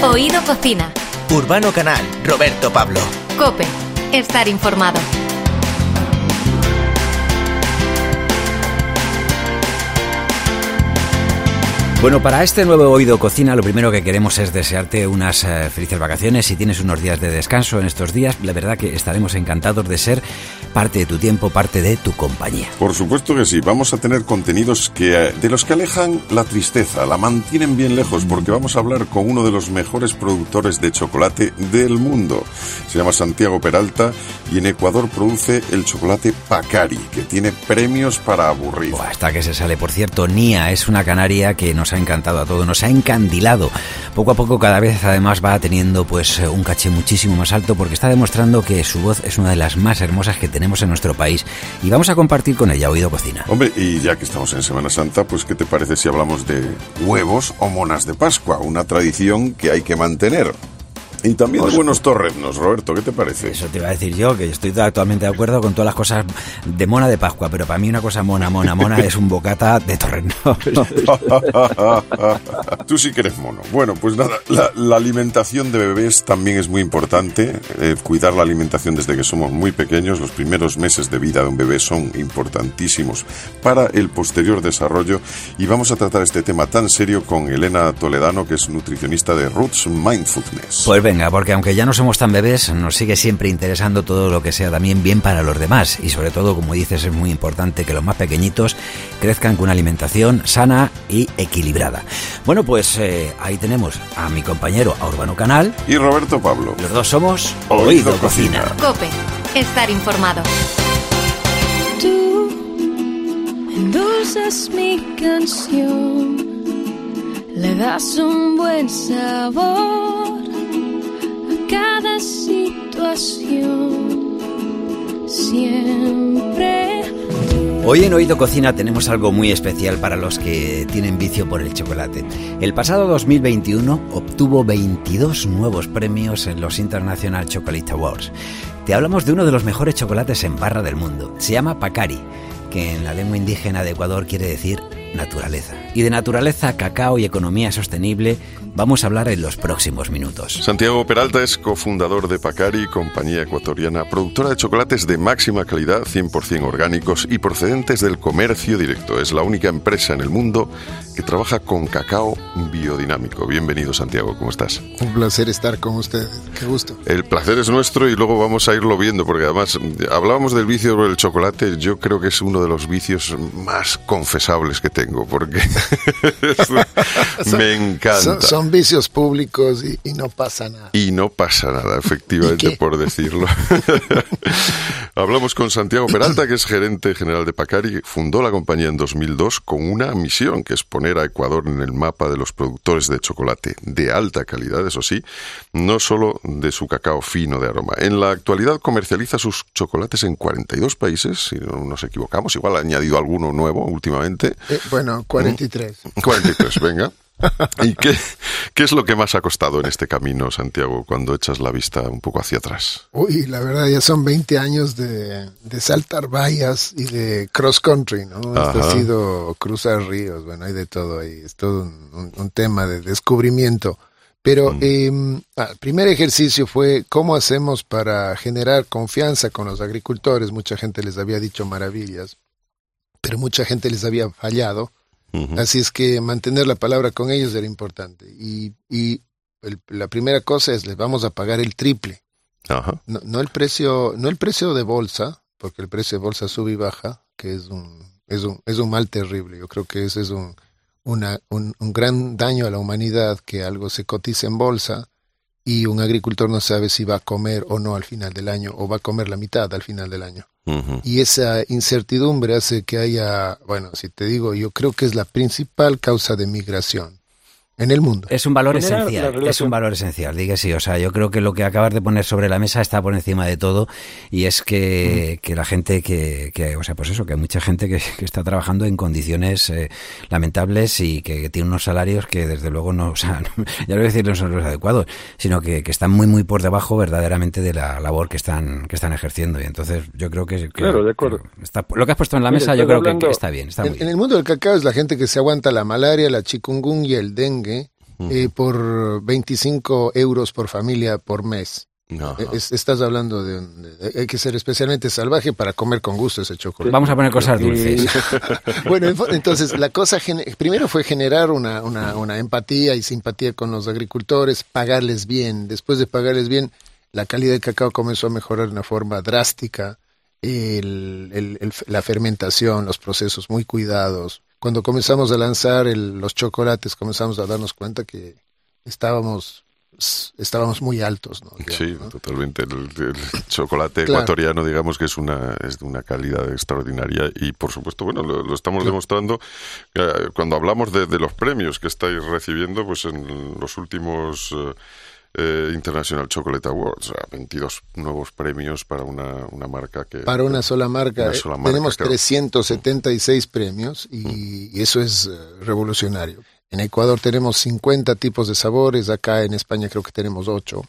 Oído Cocina. Urbano Canal, Roberto Pablo. Cope, estar informado. Bueno, para este nuevo Oído Cocina lo primero que queremos es desearte unas eh, felices vacaciones. Si tienes unos días de descanso en estos días, la verdad que estaremos encantados de ser parte de tu tiempo, parte de tu compañía. Por supuesto que sí, vamos a tener contenidos que eh, de los que alejan la tristeza, la mantienen bien lejos porque vamos a hablar con uno de los mejores productores de chocolate del mundo. Se llama Santiago Peralta y en Ecuador produce el chocolate Pacari, que tiene premios para aburrir. hasta que se sale, por cierto, Nia es una canaria que nos ha encantado a todos, nos ha encandilado. Poco a poco cada vez además va teniendo pues eh, un caché muchísimo más alto porque está demostrando que su voz es una de las más hermosas que tenemos en nuestro país y vamos a compartir con ella Oído Cocina. Hombre, y ya que estamos en Semana Santa, pues ¿qué te parece si hablamos de huevos o monas de Pascua? Una tradición que hay que mantener. Y también de buenos torreznos, Roberto, ¿qué te parece? Eso te iba a decir yo, que estoy totalmente de acuerdo con todas las cosas de mona de Pascua, pero para mí una cosa mona, mona, mona es un bocata de torreznos. Tú sí que eres mono. Bueno, pues nada, la, alimentación de bebés también es muy importante. Eh, cuidar la alimentación desde que somos muy pequeños. Los primeros meses de vida de un bebé son importantísimos para el posterior desarrollo. Y vamos a tratar este tema tan serio con Elena Toledano, que es nutricionista de Roots Mindfulness. Pues venga, porque aunque ya no somos tan bebés, nos sigue siempre interesando todo lo que sea también bien para los demás. Y sobre todo, como dices, es muy importante que los más pequeñitos crezcan con una alimentación sana y equilibrada. Bueno, pues eh, ahí tenemos a mi compañero a Urbano Canal. Y Roberto Pablo. Los dos somos Oído, Cocina. Cope, estar informado. Tú endulzas mi canción, le das un buen sabor situación. Siempre. Hoy en Oído Cocina tenemos algo muy especial para los que tienen vicio por el chocolate. El pasado 2021 obtuvo 22 nuevos premios en los International Chocolate Awards. Te hablamos de uno de los mejores chocolates en barra del mundo. Se llama Pacari, que en la lengua indígena de Ecuador quiere decir naturaleza. Y de naturaleza, cacao y economía sostenible vamos a hablar en los próximos minutos. Santiago Peralta es cofundador de Pacari, compañía ecuatoriana, productora de chocolates de máxima calidad, 100% orgánicos y procedentes del comercio directo. Es la única empresa en el mundo que trabaja con cacao biodinámico. Bienvenido Santiago, ¿cómo estás? Un placer estar con ustedes, qué gusto. El placer es nuestro y luego vamos a irlo viendo porque además hablábamos del vicio del chocolate, yo creo que es uno de los vicios más confesables que tengo porque me encanta. Son, vicios públicos y, no pasa nada. Y no pasa nada, efectivamente, por decirlo. Hablamos con Santiago Peralta, que es gerente general de Pacari, fundó la compañía en 2002 con una misión, que es poner a Ecuador en el mapa de los productores de chocolate de alta calidad, eso sí, no solo de su cacao fino de aroma. En la actualidad comercializa sus chocolates en 42 países, si no nos equivocamos, igual ha añadido alguno nuevo últimamente. Eh, bueno, 43. 43, venga. ¿Y qué, qué, es lo que más ha costado en este camino, Santiago, cuando echas la vista un poco hacia atrás? Uy, la verdad, ya son 20 años de, de saltar vallas y de cross country, ¿no? Esto ha sido cruzar ríos, bueno, hay de todo ahí, es todo un, tema de descubrimiento. Pero mm. em, ah, el primer ejercicio fue cómo hacemos para generar confianza con los agricultores. Mucha gente les había dicho maravillas, pero mucha gente les había fallado Así es que mantener la palabra con ellos era importante. Y, y la primera cosa es, les vamos a pagar el triple. No, no, el precio, no el precio de bolsa, porque el precio de bolsa sube y baja, que es un, es un, es un mal terrible. Yo creo que ese es un, una, un, un gran daño a la humanidad que algo se cotice en bolsa y un agricultor no sabe si va a comer o no al final del año, o va a comer la mitad al final del año. Y esa incertidumbre hace que haya, bueno, si te digo, yo creo que es la principal causa de migración en el mundo. Es un valor esencial, es un valor esencial, diga sí, o sea, yo creo que lo que acabas de poner sobre la mesa está por encima de todo y es que, que la gente que, que, o sea, pues eso, que hay mucha gente que, está trabajando en condiciones eh, lamentables y que, tiene unos salarios que desde luego no, o sea, ya no voy a decir no son los adecuados, sino que, están muy muy por debajo verdaderamente de la labor que están que están ejerciendo y entonces yo creo que, claro, de acuerdo. Está, lo que has puesto en la mesa yo creo que, está bien, está en, muy bien. En el mundo del cacao es la gente que se aguanta la malaria, la chikungunya, el dengue eh, por 25 euros por familia por mes. Es- estás hablando de, Hay que ser especialmente salvaje para comer con gusto ese chocolate. Vamos a poner cosas dulces. Bueno, en- entonces la cosa primero fue generar una, una, una empatía y simpatía con los agricultores, pagarles bien. Después de pagarles bien, la calidad del cacao comenzó a mejorar de una forma drástica. El- el- el- la fermentación, los procesos muy cuidados. Cuando comenzamos a lanzar el- los chocolates, comenzamos a darnos cuenta que estábamos estábamos muy altos, ¿no? Digamos, Sí, ¿no? totalmente. El, el chocolate Claro. ecuatoriano, digamos que es una es de una calidad extraordinaria y, por supuesto, bueno, lo, lo estamos demostrando eh, cuando hablamos de, de los premios que estáis recibiendo, pues en los últimos eh, eh, International Chocolate Awards, o sea, 22 nuevos premios para una, una marca que Para una sola marca, Una eh, sola marca, tenemos claro. 376 premios y, y eso es eh, revolucionario. En Ecuador tenemos 50 tipos de sabores, acá en España creo que tenemos 8,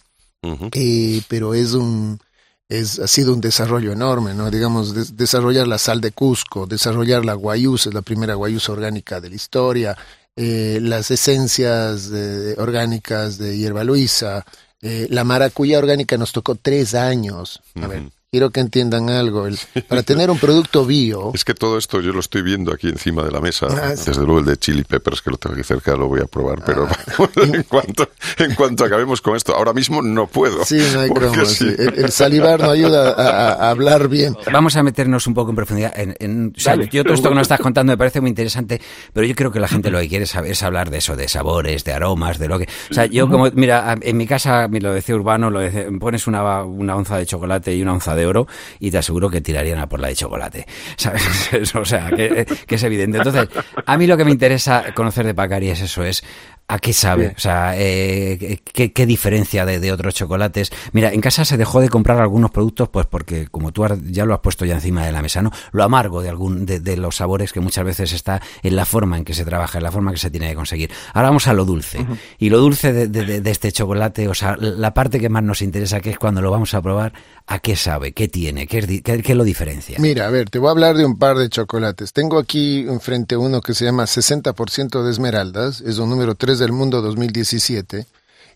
Ujú. eh, pero es un es, ha sido un desarrollo enorme, ¿no? Digamos, des- desarrollar la sal de Cusco, desarrollar la guayusa, es la primera guayusa orgánica de la historia, eh, las esencias de- orgánicas de hierba luisa, eh, la maracuyá orgánica nos tocó tres años. A ver. Quiero que entiendan algo. el- para tener un producto bio, Es que todo esto yo lo estoy viendo aquí encima de la mesa. Ah, sí. Desde luego el de chili peppers, que lo tengo aquí cerca, lo voy a probar. Pero Ah. en, cuanto, en cuanto acabemos con esto, ahora mismo no puedo. sí, no hay Porque croma. sí. sí. El, el salivar no ayuda a, a- hablar bien. Vamos a meternos un poco en profundidad. En, en- o sea, yo todo esto que nos estás contando me parece muy interesante, pero yo creo que la gente lo que quiere saber es hablar de eso, de sabores, de aromas, de lo que... O sea, yo como, mira, en mi casa, me lo decía Urbano, lo decía, pones una, una onza de chocolate y una onza de oro y te aseguro que tirarían a por la de chocolate. ¿Sabes? o sea, que, que es evidente. Entonces, a mí lo que me interesa conocer de Pacari es eso, es ¿A qué sabe? O sea, eh, ¿qué, qué diferencia de, de otros chocolates? Mira, en casa se dejó de comprar algunos productos, pues porque, como tú ya lo has puesto ya encima de la mesa, ¿no? Lo amargo de algún de, de los sabores que muchas veces está en la forma en que se trabaja, en la forma que se tiene que conseguir. Ahora vamos a lo dulce. Y lo dulce de, este chocolate, o sea, la parte que más nos interesa, que es cuando lo vamos a probar, ¿a qué sabe? ¿Qué tiene? ¿Qué, es qué- qué lo diferencia? Mira, a ver, te voy a hablar de un par de chocolates. Tengo aquí enfrente uno que se llama 60% de esmeraldas, es un número 3 del mundo 2017.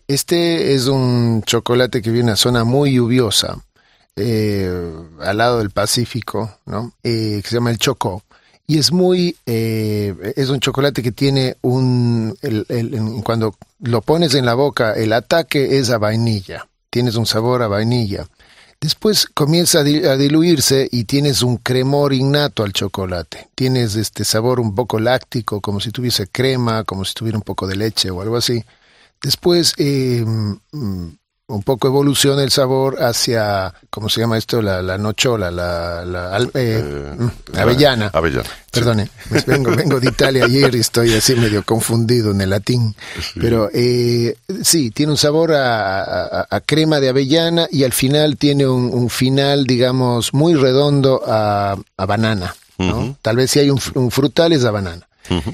Este es un chocolate que viene a zona muy lluviosa, eh, al lado del Pacífico, ¿no? Eh, que se llama el Chocó. Y es muy, eh, es un chocolate que tiene un, cuando lo pones en la boca, el ataque es a vainilla. Tienes un sabor a vainilla. Después comienza a, di- a diluirse y tienes un cremor innato al chocolate. Tienes este sabor un poco láctico, como si tuviese crema, como si tuviera un poco de leche o algo así. Después eh, mm, un poco evoluciona el sabor hacia, ¿cómo se llama esto? La, la nochola, la, la eh, Eh, mm, avellana. Avellana. Perdone, vengo, vengo de Italia ayer y estoy así medio confundido en el latín. Pero eh, sí, tiene un sabor a, a- a crema de avellana y al final tiene un, un final, digamos, muy redondo a, a banana. ¿no? Tal vez si hay un, un frutal es a banana.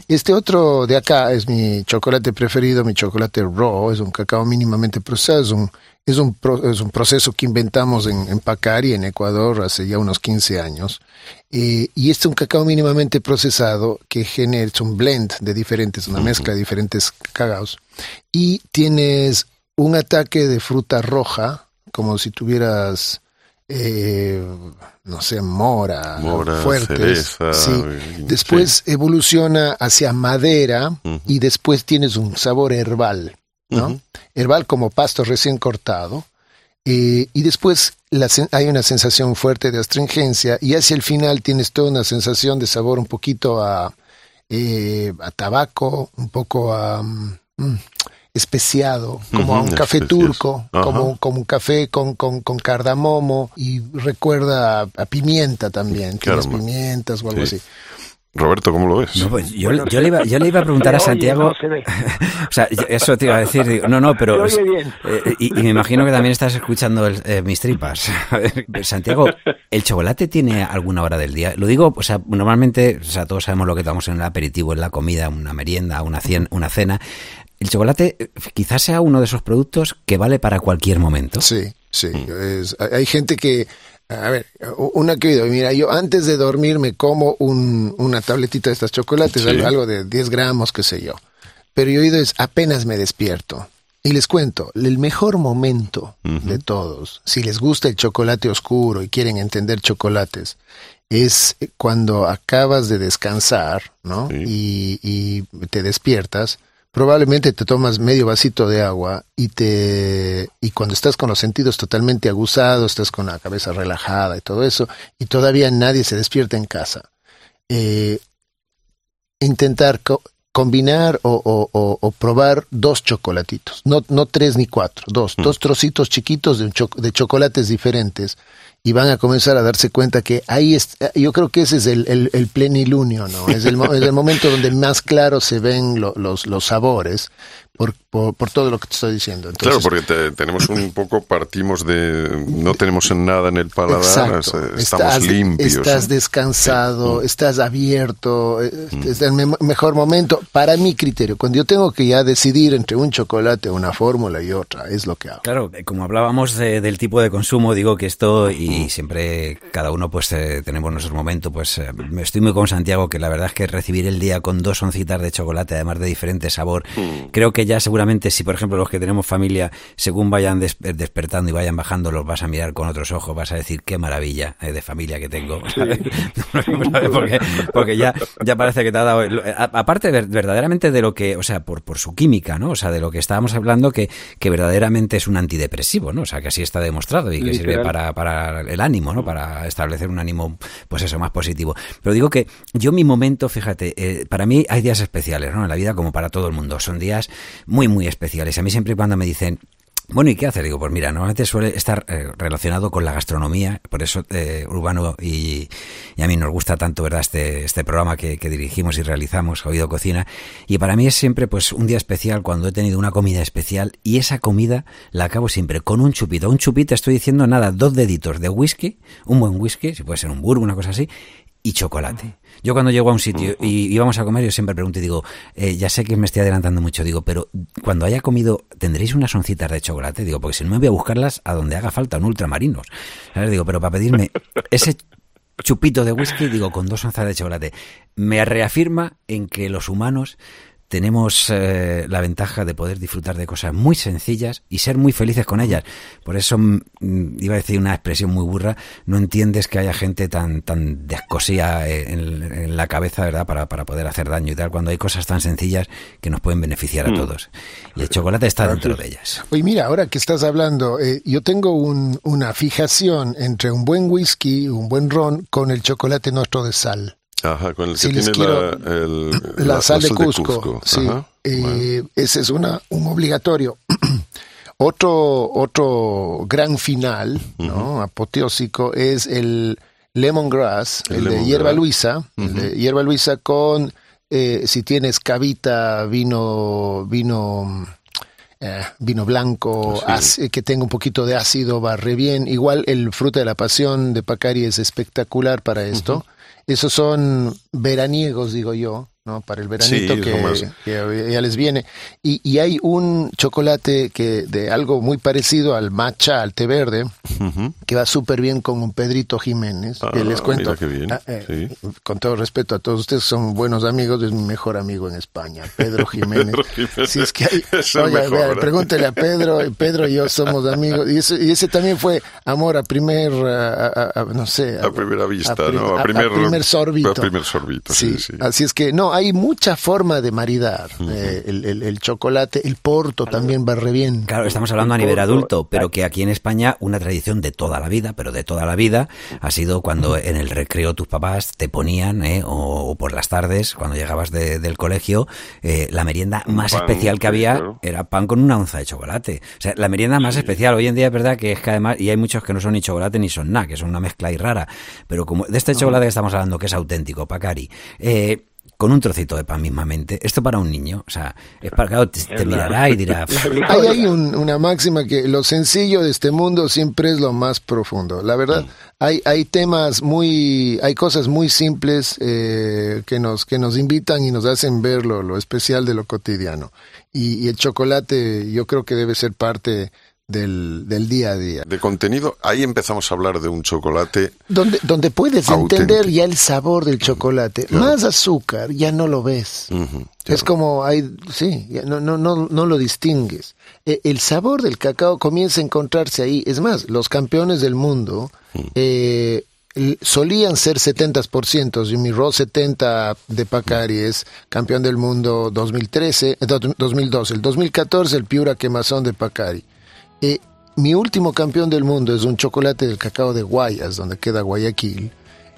Este otro de acá es mi chocolate preferido, mi chocolate raw, es un cacao mínimamente procesado, es un, es un, pro- es un proceso que inventamos en, en Pacari, en Ecuador, hace ya unos 15 años. Eh, y este es un cacao mínimamente procesado que genera, es un blend de diferentes, una mezcla de diferentes cacaos. Y tienes un ataque de fruta roja, como si tuvieras, eh, no sé, mora, Mora, fuertes. cereza, sí. y- Después evoluciona hacia madera y después tienes un sabor herbal, ¿no? Herbal como pasto recién cortado. Eh, y después la hay una sensación fuerte de astringencia y hacia el final tienes toda una sensación de sabor un poquito a, eh, a tabaco, un poco a mm, especiado, como a un café especias. turco, Ajá. como, como un café con, con, con cardamomo y recuerda a, a pimienta también, tienes Caramba. pimientas o algo Sí. así. Roberto, ¿cómo lo ves? No, pues yo, yo le iba, yo le iba a preguntar a Santiago. no o sea, eso te iba a decir. digo, no, no, pero. Se oye bien. eh, y, y me imagino que también estás escuchando el- eh, mis tripas. A ver, Santiago, ¿el chocolate tiene alguna hora del día? Lo digo, o sea, normalmente, o sea, todos sabemos lo que tomamos en el aperitivo, en la comida, una merienda, una, cien- una cena. El chocolate eh, quizás sea uno de esos productos que vale para cualquier momento. Sí, sí. es- hay- gente que, a ver, una que mira, yo antes de dormir me como un, una tabletita de estas chocolates, Sí. algo, de 10 gramos, qué sé yo. pero yo he oído es apenas me despierto. Y les cuento, el mejor momento de todos, si les gusta el chocolate oscuro y quieren entender chocolates, es cuando acabas de descansar, ¿no? Y, y, te despiertas, probablemente te tomas medio vasito de agua y te y cuando estás con los sentidos totalmente aguzados, estás con la cabeza relajada y todo eso, y todavía nadie se despierta en casa. Eh, intentar combinar o, o, probar dos chocolatitos, no, no tres ni cuatro, dos, mm. dos trocitos chiquitos de, un de chocolates diferentes y van a comenzar a darse cuenta que ahí es, yo creo que ese es el, el, plenilunio, ¿no? Es el, es el momento donde más claro se ven los, los sabores, por, por, todo lo que te estoy diciendo. claro, porque tenemos un poco, partimos de, no tenemos nada en el paladar, estamos estás, limpios. Estás descansado, estás abierto, eh, mm. es el mejor momento, para mi criterio, cuando yo tengo que ya decidir entre un chocolate, una fórmula y otra, es lo que hago. Claro, eh, como hablábamos del tipo de consumo, digo que esto, y siempre cada uno pues eh, tenemos nuestro momento, pues me estoy muy con Santiago, que la verdad es que recibir el día con dos oncitas de chocolate, además de diferente sabor, mm. creo que ya seguramente si, por ejemplo, los que tenemos familia, según vayan despertando y vayan bajando, los vas a mirar con otros ojos, vas a decir qué maravilla eh, de familia que tengo. porque, porque ya, ya parece que te ha dado... Aparte verdaderamente de lo que, o sea, por, por su química, ¿no? O sea, de lo que estábamos hablando, que, que verdaderamente es un antidepresivo, ¿no? O sea, que así está demostrado y que sirve para, para el ánimo, ¿no? Para establecer un ánimo, pues eso, más positivo. Pero digo que yo mi momento, fíjate, eh, para mí hay días especiales, ¿no? En la vida como para todo el mundo. Son días muy, muy especiales. A mí siempre y cuando me dicen, bueno, ¿y qué hacer? Digo, pues mira, normalmente suele estar eh, relacionado con la gastronomía, por eso eh, Urbano y, a mí nos gusta tanto, ¿verdad? Este, este programa que, dirigimos y realizamos, Oído Cocina, y para mí es siempre pues un día especial cuando he tenido una comida especial y esa comida la acabo siempre con un chupito. Un chupito, estoy diciendo nada, dos deditos de whisky, un buen whisky, si puede ser un burro, una cosa así, y chocolate. Yo cuando llego a un sitio y íbamos a comer, yo siempre pregunto y digo, eh, ya sé que me estoy adelantando mucho, digo, pero cuando haya comido, ¿tendréis unas oncitas de chocolate? Digo, porque si no me voy a buscarlas a donde haga falta, un ultramarinos. Digo, pero para pedirme ese chupito de whisky, digo, con dos onzas de chocolate, me reafirma en que los humanos tenemos eh, la ventaja de poder disfrutar de cosas muy sencillas y ser muy felices con ellas. Por eso mm, iba a decir una expresión muy burra, no entiendes que haya gente tan tan descosía eh, en, la cabeza, ¿verdad? Para, para, poder hacer daño y tal, cuando hay cosas tan sencillas que nos pueden beneficiar a mm. todos. Y el chocolate está dentro de ellas. Oye, mira, ahora que estás hablando, eh, yo tengo una fijación entre un buen whisky, un buen ron, con el chocolate nuestro de sal. Ajá, con el que tiene la, la, sal, de Cusco. Sí, eh, ese es una, un obligatorio. otro, otro gran final, ¿no? apoteósico, es el lemongrass, el, de hierba luisa, el de hierba luisa con, eh, si tienes cavita, vino, vino, eh, vino blanco, que tenga un poquito de ácido, va re bien. Igual el fruto de la pasión de Pacari es espectacular para esto. Esos son veraniegos, digo yo, ¿no? Para el veranito que, ya les viene. Y, y, hay un chocolate que de algo muy parecido al matcha, al té verde, que va súper bien con un Pedrito Jiménez, que les ah, cuento. Ah, eh, con todo respeto a todos ustedes, son buenos amigos, es mi mejor amigo en España, Pedro Jiménez. Si es que hay, oye, pregúntele a Pedro, Pedro y yo somos amigos. Y ese, y ese también fue amor a primer, no sé. A, primera vista, ¿no? A, primer, sorbito. A primer sorbito, sí, sí. Así es que, no, hay mucha forma de maridar. Eh, el, chocolate, el porto también va re bien. Claro, estamos hablando a nivel adulto, pero que aquí en España una tradición de toda la vida, pero de toda la vida, ha sido cuando en el recreo tus papás te ponían, eh, o, por las tardes, cuando llegabas del colegio, eh, la merienda más especial que había era pan con una onza de chocolate. O sea, la merienda más especial. Hoy en día es verdad que es que además, y hay muchos que no son ni chocolate ni son nada, que son una mezcla ahí rara, pero como de este chocolate que estamos hablando, que es auténtico, Pacari, eh, con un trocito de pan mismamente. Esto para un niño, o sea, es para que te, mirará y dirá. Hay, hay una máxima que lo sencillo de este mundo siempre es lo más profundo. La verdad, hay, hay temas muy, hay cosas muy simples eh, que nos que nos invitan y nos hacen ver lo, especial de lo cotidiano. Y, y, el chocolate, yo creo que debe ser parte del, del día a día. De contenido, ahí empezamos a hablar de un chocolate. Donde, donde puedes Auténtico. entender ya el sabor del chocolate. Más azúcar, ya no lo ves. Es como hay, sí, ya no, no, no, no lo distingues. Eh, el sabor del cacao comienza a encontrarse ahí. Es más, los campeones del mundo eh, l- solían ser 70%. Jimmy Ross 70 de Pacari es campeón del mundo 2013, eh, do- 2012. El 2014 el Piura Quemazón de Pacari. Eh, mi último campeón del mundo es un chocolate del cacao de Guayas, donde queda Guayaquil.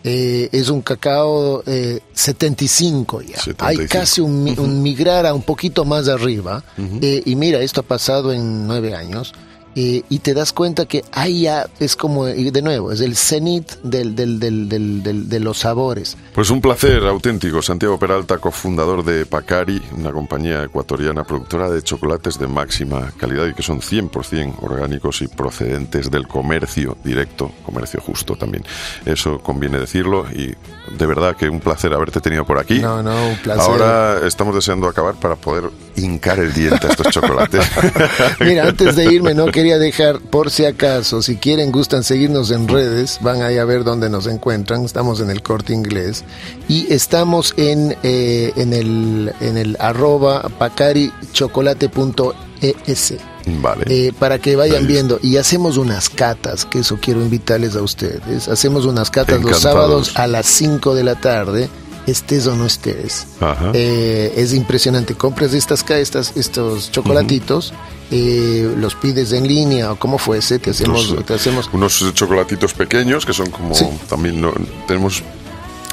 Eh, es un cacao eh, 75 ya. 75. Hay casi un, un migrar a un poquito más arriba. Eh, y mira, esto ha pasado en nueve años. Eh, y te das cuenta que ahí ya es como, de nuevo, es el cenit del, del, del, de los sabores. Pues un placer auténtico. Santiago Peralta, cofundador de Pacari, una compañía ecuatoriana productora de chocolates de máxima calidad y que son 100% orgánicos y procedentes del comercio directo, comercio justo también. Eso conviene decirlo y de verdad que un placer haberte tenido por aquí. No, no, un placer. Ahora estamos deseando acabar para poder hincar el diente a estos chocolates. Mira, antes de irme, no quería dejar, por si acaso, si quieren, gustan seguirnos en redes, van ahí a ver dónde nos encuentran. Estamos en el corte inglés y estamos en, eh, en, el, en el arroba pacarichocolate.es. Vale. Eh, para que vayan viendo y hacemos unas catas, que eso quiero invitarles a ustedes. Hacemos unas catas los Encantados. sábados a las 5 de la tarde, estés o no estés. Eh, es impresionante. Compras estas, estas estos chocolatitos, eh, los pides en línea o como fuese, te hacemos, Unos, te hacemos unos chocolatitos pequeños que son como Sí. también no- tenemos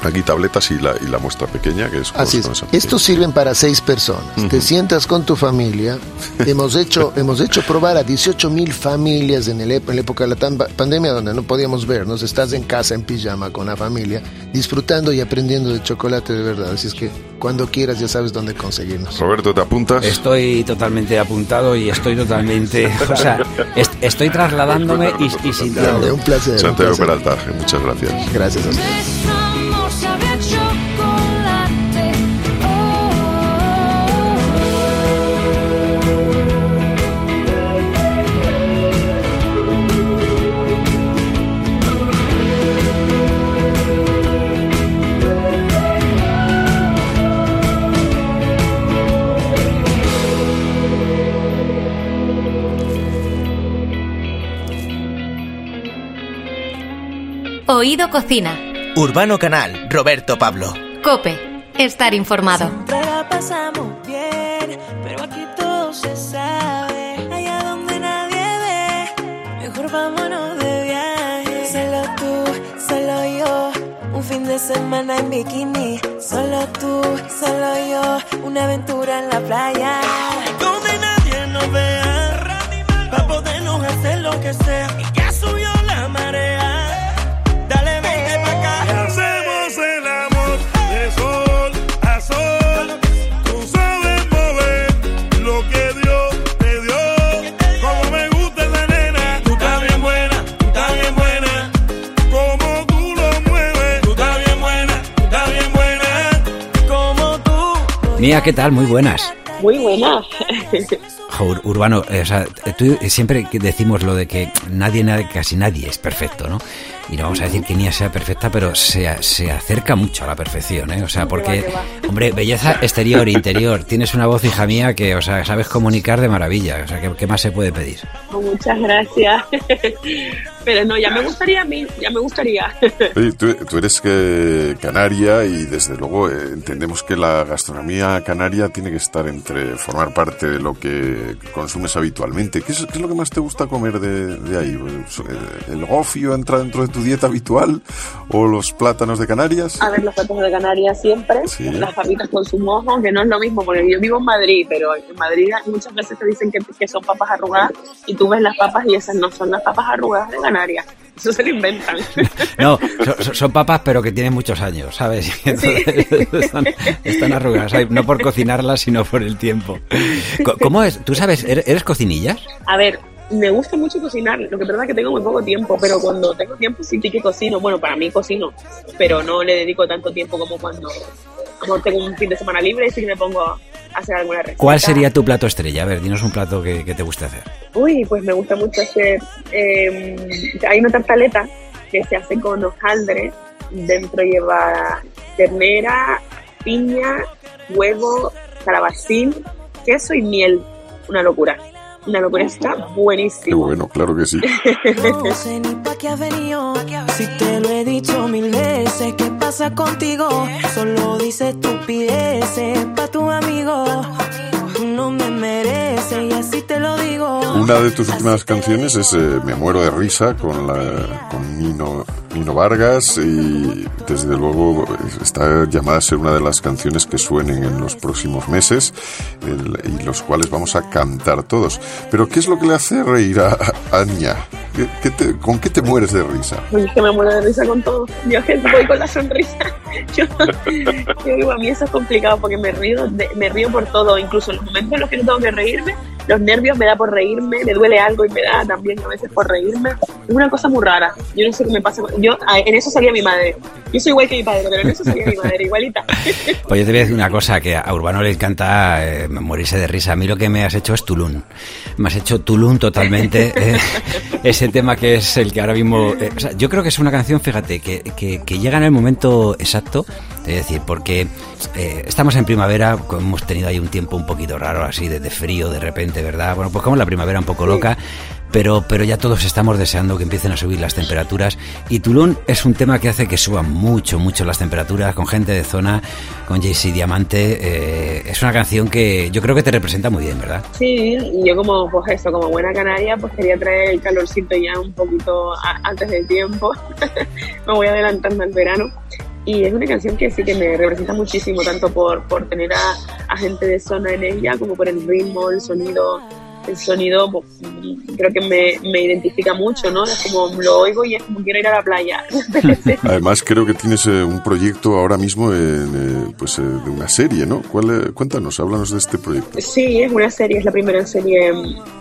aquí tabletas y la, y la muestra pequeña que es Así es. Estos sirven para seis personas. Te sientas con tu familia. hemos hecho hemos hecho probar a 18 mil familias en, el, en la época de la tan- pandemia donde no podíamos vernos. Estás en casa en pijama con la familia, disfrutando y aprendiendo de chocolate de verdad. Así es que cuando quieras ya sabes dónde conseguirnos. Roberto, ¿te apuntas? Estoy totalmente apuntado y estoy totalmente, o sea, est- estoy trasladándome y, y sintiendo. Un placer. Santiago. Peralta, muchas gracias. Gracias a ustedes. Oído Cocina. Urbano Canal, Roberto Pablo. Cope. Estar informado. Siempre la pasamos bien, pero aquí todo se sabe. Allá donde nadie ve, mejor vámonos de viaje. Solo tú, solo yo, un fin de semana en bikini. Solo tú, solo yo, una aventura en la playa. Donde nadie nos vea, para podernos hacer lo que sea. Mía, ¿qué tal? Muy buenas. Muy buenas. Ur- Urbano, eh, o sea, tú siempre que decimos lo de que nadie, nadie, casi nadie es perfecto, ¿no? Y no vamos a decir que Nia sea perfecta, pero se, se acerca mucho a la perfección, ¿eh? O sea, porque, hombre, belleza exterior, interior, tienes una voz, hija mía, que, o sea, sabes comunicar de maravilla, o sea, ¿qué, qué más se puede pedir? Muchas gracias. Pero no, ya me gustaría a mí, ya me gustaría. Oye, tú, tú eres que canaria y desde luego eh, entendemos que la gastronomía canaria tiene que estar entre formar parte de lo que consumes habitualmente. ¿Qué es, qué es lo que más te gusta comer de, de ahí? ¿El- ¿El gofio entra dentro de tu dieta habitual o los plátanos de Canarias? A ver, los platos de Canarias siempre, Sí. las papitas con su mojo, que no es lo mismo, porque yo vivo en Madrid, pero en Madrid muchas veces te dicen que, que son papas arrugadas y tú ves las papas y esas no son las papas arrugadas de Eso se lo inventan. No, son, son- papas, pero que tienen muchos años, ¿sabes? Están, están arrugadas, no por cocinarlas, sino por el tiempo. ¿Cómo es? ¿Tú sabes, eres, eres cocinillas? A ver, me gusta mucho cocinar, lo que pasa es que tengo muy poco tiempo, pero cuando tengo tiempo sí que cocino. Bueno, para mí cocino, pero no le dedico tanto tiempo como cuando como tengo un fin de semana libre y sí que me pongo a hacer alguna receta. ¿Cuál sería tu plato estrella? A ver, dinos un plato que, que te guste hacer. Uy, pues me gusta mucho hacer. eh, hay una tartaleta que se hace con hojaldre. Dentro lleva ternera, piña, huevo, calabacín, queso y miel. Una locura. Una locura, está Qué buenísimo. bueno, claro que sí. No sé ni pa' qué ha venido. Si te lo he dicho mil veces, ¿qué pasa contigo? Solo dices estupideces pa' tu amigo. No me mereces y así te lo digo. Una de tus últimas canciones es eh, Me muero de risa con, la, con Nino, Nino Vargas y desde luego está llamada a ser una de las canciones que suenen en los próximos meses el- y los cuales vamos a cantar todos. Pero ¿qué es lo que le hace reír a, a Anya? ¿Qué- qué te- ¿Con qué te mueres de risa? Uy, es que me muero de risa con todo. Yo es que voy con la sonrisa. Yo, yo digo, a mí eso es complicado porque me río, de- me río por todo, incluso en los momentos en los que no tengo que reírme, los nervios me da por reírme, me duele algo y me da también a veces por reírme. Es una cosa muy rara. Yo no sé qué me pasa. Yo, ah, en eso salía mi madre. Yo soy igual que mi padre, pero en eso salía mi madre, igualita. Pues yo te voy a decir una cosa, que a Urbano le encanta eh, morirse de risa. A mí lo que me has hecho es Tulum. Me has hecho Tulum totalmente. eh, ese tema que es el que ahora mismo... eh, o sea, yo creo que es una canción, fíjate, que, que- que llega en el momento exacto. Es decir, porque eh, estamos en primavera, hemos tenido ahí un tiempo un poquito raro, así de, de frío de repente, ¿verdad? Bueno, pues como la primavera un poco loca. Pero, pero ya todos estamos deseando que empiecen a subir las temperaturas y Tulum es un tema que hace que suban mucho, mucho las temperaturas con gente de zona, con JC Diamante. eh, es una canción que yo creo que te representa muy bien, ¿verdad? Sí, y yo como, pues eso, como buena canaria, pues quería traer el calorcito ya un poquito a- antes del tiempo. me voy adelantando al verano. Y es una canción que sí que me representa muchísimo, tanto por, por tener a, a gente de zona en ella, como por el ritmo, el sonido. El sonido, pues, creo que me, me identifica mucho, ¿no? Es como lo oigo y es como quiero ir a la playa. Además creo que tienes eh, un proyecto ahora mismo en, eh, pues, eh, de una serie, ¿no? ¿Cuál, eh, cuéntanos, háblanos de este proyecto. sí, es una serie, es la primera serie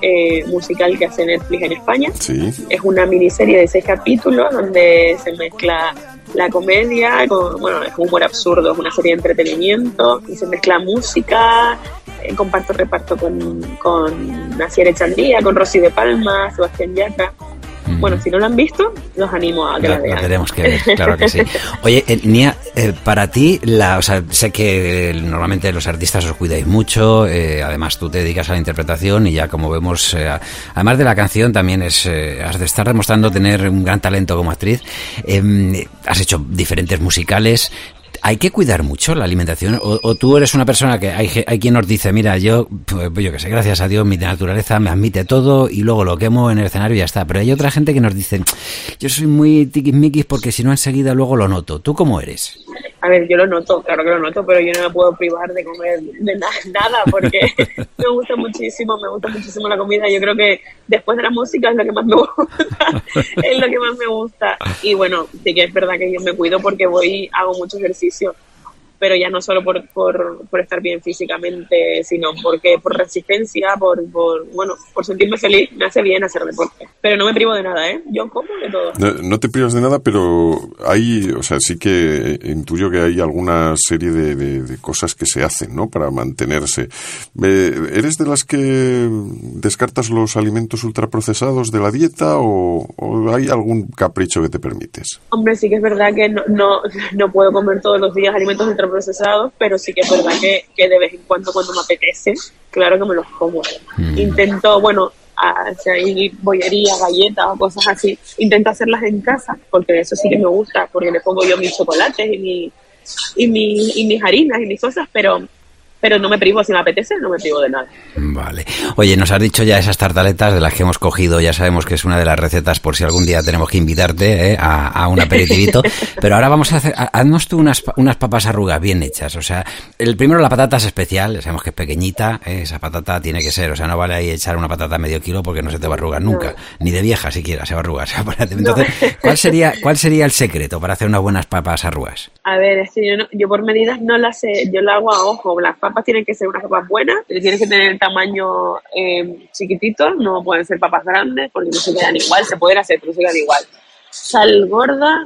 eh, musical que hace Netflix en España. Sí. Es una miniserie de seis capítulos donde se mezcla la comedia con, bueno, es humor absurdo, es una serie de entretenimiento, y se mezcla música, eh, comparto reparto con, con Nasier Echandía, con Rosy de Palma, Sebastián Yatra. Bueno, si no lo han visto, los animo a que Lo, la lo vean. tenemos que ver, claro que sí. Oye, eh, Nia, eh, para ti, la, o sea, sé que eh, normalmente los artistas os cuidáis mucho, eh, además tú te dedicas a la interpretación y ya como vemos, eh, además de la canción, también es, has de estar demostrando tener un gran talento como actriz. Eh, has hecho diferentes musicales. ¿Hay que cuidar mucho la alimentación? ¿O, tú eres una persona que hay, hay quien nos dice, mira, yo, pues, yo que sé, gracias a Dios, mi naturaleza me admite todo y luego lo quemo en el escenario y ya está. Pero hay otra gente que nos dice, yo soy muy tiquismiquis porque si no enseguida luego lo noto. ¿Tú cómo eres? A ver, yo lo noto, claro que lo noto, pero yo no me puedo privar de comer de na- nada porque me gusta muchísimo, me gusta muchísimo la comida. Yo creo que después de la música es lo que más me gusta, es lo que más me gusta. Y bueno, sí que es verdad que yo me cuido porque voy, hago mucho ejercicio, pero ya no solo por, por, por estar bien físicamente, sino porque por resistencia, por, por, bueno, por sentirme feliz, me hace bien hacer deporte. Pero no me privo de nada, ¿eh? Yo como de todo. No, no te privas de nada, pero hay, o sea, sí que intuyo que hay alguna serie de, de- de cosas que se hacen, ¿no? Para mantenerse. Eh, ¿Eres de las que descartas los alimentos ultraprocesados de la dieta o, o hay algún capricho que te permites? Hombre, sí que es verdad que no, no, no puedo comer todos los días alimentos ultraprocesados, pero sí que es verdad que, que de vez en cuando, cuando me apetece, claro que me los como. Intento, bueno, a- si hay bollería, galletas o cosas así, intento hacerlas en casa, porque eso sí que me gusta, porque le pongo yo mis chocolates y, mi, y, mi, y mis harinas y mis cosas, pero, pero no me privo, si me apetece, no me privo de nada. Vale. Oye, nos has dicho ya esas tartaletas de las que hemos cogido, ya sabemos que es una de las recetas por si algún día tenemos que invitarte ¿eh? a, a un aperitivito. Pero ahora vamos a hacer, ha- haznos tú unas, unas papas arrugas bien hechas. O sea, el primero la patata es especial, sabemos que es pequeñita, ¿eh? esa patata tiene que ser, o sea, no vale ahí echar una patata medio kilo porque no se te va a arrugar nunca, ni de vieja siquiera se va a arrugar. Entonces, ¿cuál sería, ¿cuál sería el secreto para hacer unas buenas papas arrugas? A ver, es que yo, no- yo por medidas no las sé, yo lo hago a ojo. Las papas tienen que ser unas papas buenas, tienen que tener el tamaño eh, chiquitito, no pueden ser papas grandes porque no se quedan igual, se pueden hacer, pero se quedan igual. Sal gorda,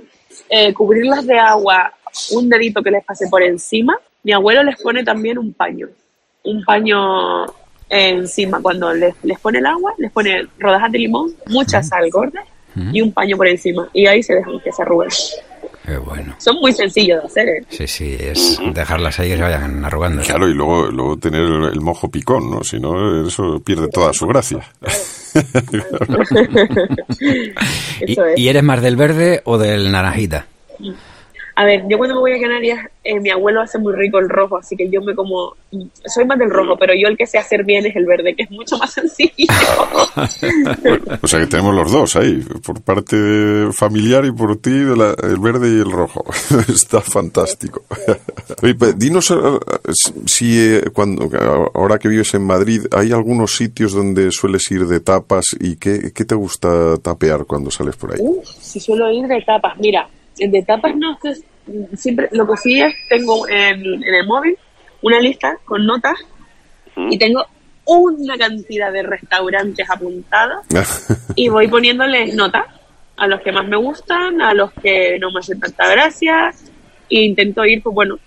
eh, cubrirlas de agua, un dedito que les pase por encima Mi abuelo les pone también un paño, un paño encima. Cuando les, les pone el agua, les pone rodajas de limón, mucha sal gorda y un paño por encima. Y ahí se dejan que se arruguen. Qué bueno. Son muy sencillos de hacer, ¿eh? Sí, sí, es dejarlas ahí que se vayan arrugando. Claro, y luego, luego tener el, el mojo picón, ¿no? Si no, eso pierde toda su gracia. ¿Y, es. y eres más del verde o del naranjita? A ver, yo cuando me voy a Canarias, eh, mi abuelo hace muy rico el rojo, así que yo me como. Soy más del rojo, pero yo el que sé hacer bien es el verde, que es mucho más sencillo. o sea que tenemos los dos ahí, por parte familiar y por ti de la- el verde y el rojo. Está fantástico. Oye, pe- dinos eh, si eh, cuando ahora que vives en Madrid hay algunos sitios donde sueles ir de tapas y qué, qué te gusta tapear cuando sales por ahí. Uf, si suelo ir de tapas, mira, de tapas no, que es- siempre, lo que sí es, tengo en, en el móvil una lista con notas y tengo una cantidad de restaurantes apuntados y voy poniéndoles notas a los que más me gustan, a los que no me hacen tanta gracia e intento ir, pues bueno,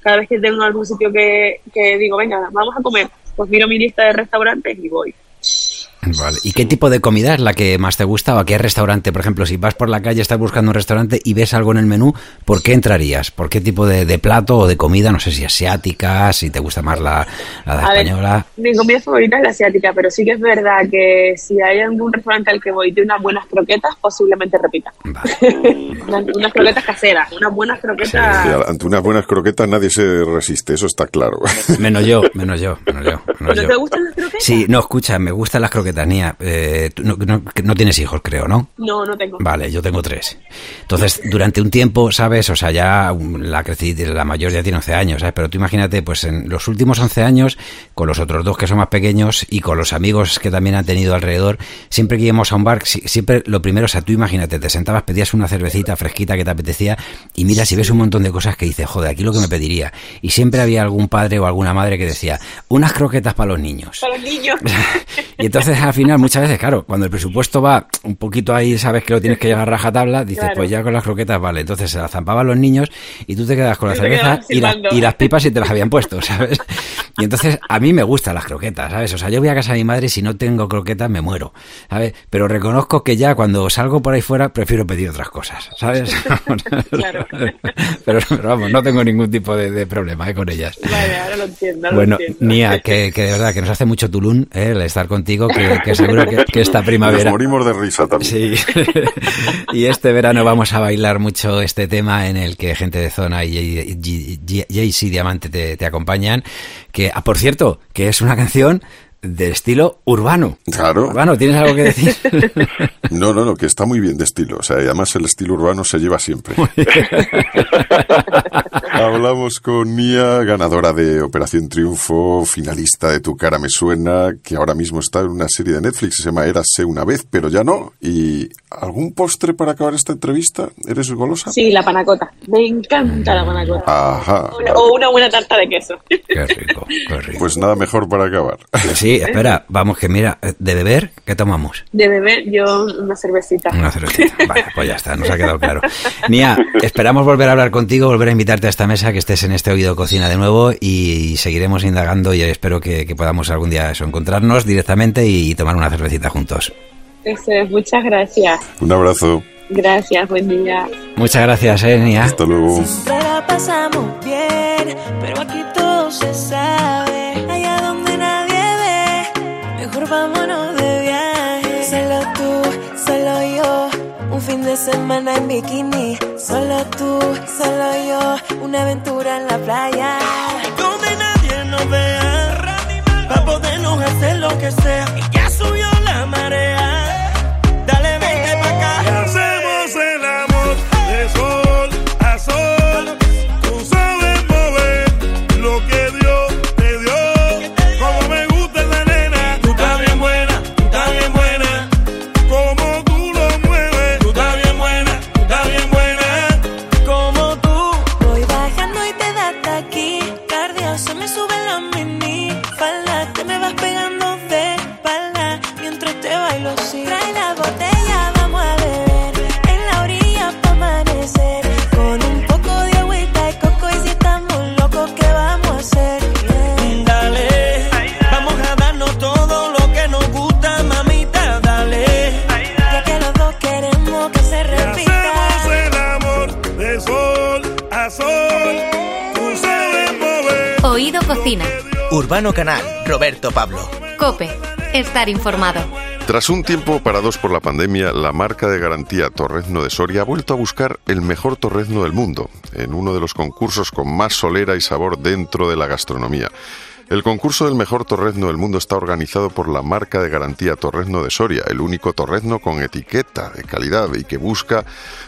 cada vez que tengo algún sitio que, que digo, venga, vamos a comer, pues miro mi lista de restaurantes y voy. Vale. ¿Y qué tipo de comida es la que más te gusta o a qué restaurante? Por ejemplo, si vas por la calle, estás buscando un restaurante y ves algo en el menú, ¿por qué entrarías? ¿Por qué tipo de, de plato o de comida? No sé si asiática, si te gusta más la, la de A ver, española. mi comida favorita es la asiática, pero sí que es verdad que si hay algún restaurante al que voy y tiene unas buenas croquetas, posiblemente repita. unas, unas croquetas caseras, unas buenas croquetas. Sí, ante unas buenas croquetas nadie se resiste, eso está claro. Menos yo, menos yo, menos yo. menos ¿No yo. te gustan las croquetas? Sí, no, escucha, me gustan las croquetas, Nia. Eh, no, no- que no tienes hijos, creo, ¿no? No, no tengo. Vale, yo tengo tres. Entonces, durante un tiempo, ¿sabes? O sea, ya la la mayor ya tiene 11 años, ¿sabes? Pero tú imagínate, pues en los últimos 11 años, con los otros dos que son más pequeños y con los amigos que también han tenido alrededor, siempre que íbamos a un bar, si- siempre lo primero, o sea, tú imagínate, te sentabas, pedías una cervecita fresquita que te apetecía y mira, si ves un montón de cosas que dices, joder, aquí lo que me pediría. Y siempre había algún padre o alguna madre que decía, unas croquetas para los niños. Para los niños. Y entonces al final muchas veces, claro, cuando el presupuesto va un poquito ahí, sabes que lo tienes que llevar a rajatabla, dices, Claro. pues ya con las croquetas vale. Entonces se las zampaban los niños y tú te quedas con la Y cerveza y, la- y las pipas si te las habían puesto, ¿sabes? Y entonces a mí me gustan las croquetas, ¿sabes? O sea, yo voy a casa de mi madre y si no tengo croquetas me muero, ¿sabes? Pero reconozco que ya cuando salgo por ahí fuera prefiero pedir otras cosas, ¿sabes? Claro. pero, pero vamos, no tengo ningún tipo de, de problema ¿eh? con ellas. Vale, ahora lo entiendo. ahora Bueno, lo entiendo. Nia, que, que de verdad que nos hace mucho tulún eh, el estar contigo, que, que seguro que, que esta Nos primavera. morimos de risa también. Sí, y este verano vamos a bailar mucho este tema en el que gente de zona y JC Diamante te, te acompañan. Que, ah, por cierto, que es una canción de estilo urbano. Claro. Urbano, ¿tienes algo que decir? No, no, no, que está muy bien de estilo. O sea, y además el estilo urbano se lleva siempre. Hablamos con Nia, ganadora de Operación Triunfo, finalista de Tu cara me suena, que ahora mismo está en una serie de Netflix que se llama Érase una vez, pero ya no. ¿Y algún postre para acabar esta entrevista? ¿Eres golosa? Sí, la panacota. Me encanta la panacota. Ajá. Una- o una buena tarta de queso. Qué rico, qué rico. Pues nada mejor para acabar. Sí, espera, vamos que mira, de beber, ¿qué tomamos? De beber, yo una cervecita. Una cervecita. Vale, pues ya está, nos ha quedado claro. Nia, esperamos volver a hablar contigo, volver a invitarte a esta mesa, que estés en este oído cocina de nuevo y seguiremos indagando y espero que, que podamos algún día eso, encontrarnos directamente y tomar una cervecita juntos. Eso es, muchas gracias. Un abrazo. Gracias, buen día. Muchas gracias, eh, Nia. Hasta luego. Siempre la pasamos bien, pero aquí todo se sabe. Vámonos de viaje. Solo tú, solo yo, un fin de semana en bikini. Solo tú, solo yo, una aventura en la playa. Donde nadie nos vea, para podernos hacer lo que sea. Cocina. Urbano Canal, Roberto Pablo. Cope. Estar informado. Tras un tiempo parados por la pandemia, la marca de garantía Torrezno de Soria ha vuelto a buscar el mejor torrezno del mundo, en uno de los concursos con más solera y sabor dentro de la gastronomía. El concurso del mejor torrezno del mundo está organizado por la marca de garantía Torrezno de Soria, el único torrezno con etiqueta de calidad y que busca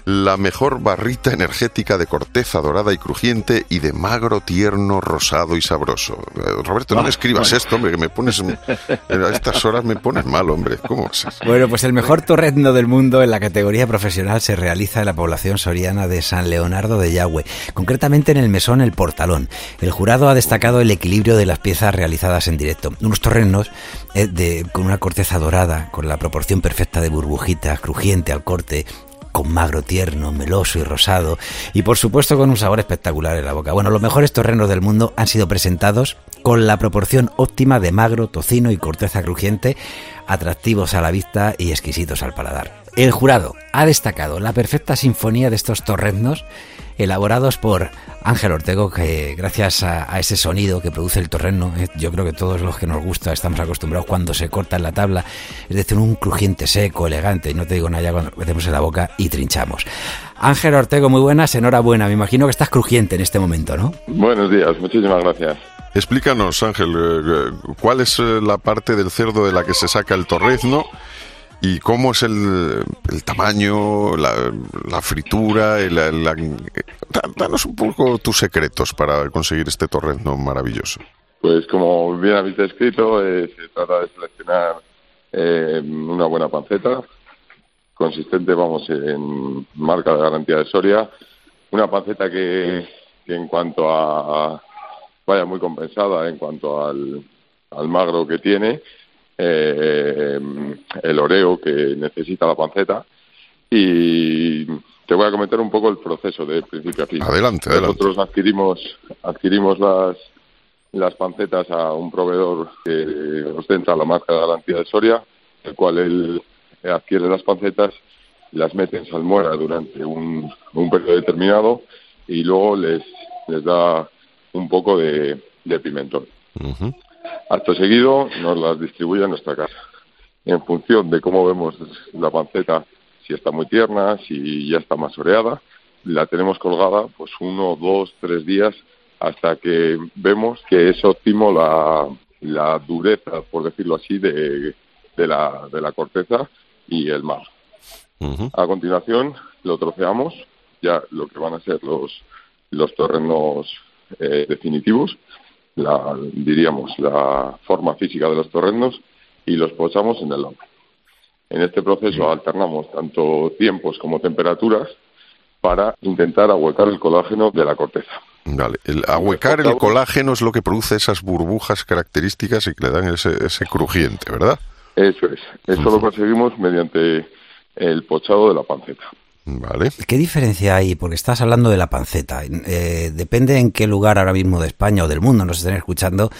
la mejor barrita energética de corteza dorada y crujiente y de magro, tierno, rosado y sabroso. Eh, Roberto, no me escribas esto, hombre, que me pones... A estas horas me pones mal, hombre. ¿Cómo es eso? Bueno, pues el mejor torrezno del mundo en la categoría profesional se realiza en la población soriana de San Leonardo de Yagüe, concretamente en el mesón El Portalón. El jurado ha destacado el equilibrio de las piezas realizadas en directo. Unos torrenos eh, con una corteza dorada, con la proporción perfecta de burbujitas, crujiente al corte, con magro tierno, meloso y rosado, y por supuesto con un sabor espectacular en la boca. Bueno, los mejores torrenos del mundo han sido presentados con la proporción óptima de magro, tocino y corteza crujiente, atractivos a la vista y exquisitos al paladar. El jurado ha destacado la perfecta sinfonía de estos torreznos elaborados por Ángel Ortego, que gracias a, a ese sonido que produce el torreno, eh, yo creo que todos los que nos gusta estamos acostumbrados cuando se corta en la tabla, es decir, un crujiente seco, elegante, y no te digo nada ya cuando lo metemos en la boca y trinchamos. Ángel Ortego, muy buenas, enhorabuena, me imagino que estás crujiente en este momento, ¿no? Buenos días, muchísimas gracias. Explícanos, Ángel, eh, ¿cuál es eh, la parte del cerdo de la que se saca el torrezno y cómo es el, tamaño, la, fritura? la- la- da- danos un poco tus secretos para conseguir este torrezno maravilloso. Pues como bien habéis descrito, eh, se trata de seleccionar eh, una buena panceta, consistente, vamos, en marca de garantía de Soria, una panceta que, que en cuanto a, vaya muy compensada en cuanto al, al magro que tiene, eh, el oreo que necesita la panceta y te voy a comentar un poco el proceso de principio a fin. Adelante, adelante. Nosotros adquirimos adquirimos las las pancetas a un proveedor que ostenta la marca de garantía de Soria, el cual él adquiere las pancetas, las mete en salmuera durante un, un periodo determinado y luego les, les da un poco de, de pimentón. Ujú. Acto seguido nos las distribuye a nuestra casa. En función de cómo vemos la panceta, si está muy tierna, si ya está más oreada, la tenemos colgada pues uno, dos, tres días hasta que vemos que es óptimo la, la dureza, por decirlo así, de, de, la, de la corteza y el mar. A continuación lo troceamos, ya lo que van a ser los, los torrenos eh, definitivos, la, diríamos la forma física de los torrenos y los posamos en el horno. En este proceso alternamos tanto tiempos como temperaturas para intentar ahuecar el colágeno de la corteza. Vale, el ahuecar el colágeno es lo que produce esas burbujas características y que le dan ese, ese crujiente, ¿verdad? Eso es. Eso lo conseguimos mediante el pochado de la panceta. Vale. ¿Qué diferencia hay? Porque estás hablando de la panceta. Eh, depende en qué lugar ahora mismo de España o del mundo nos estén escuchando,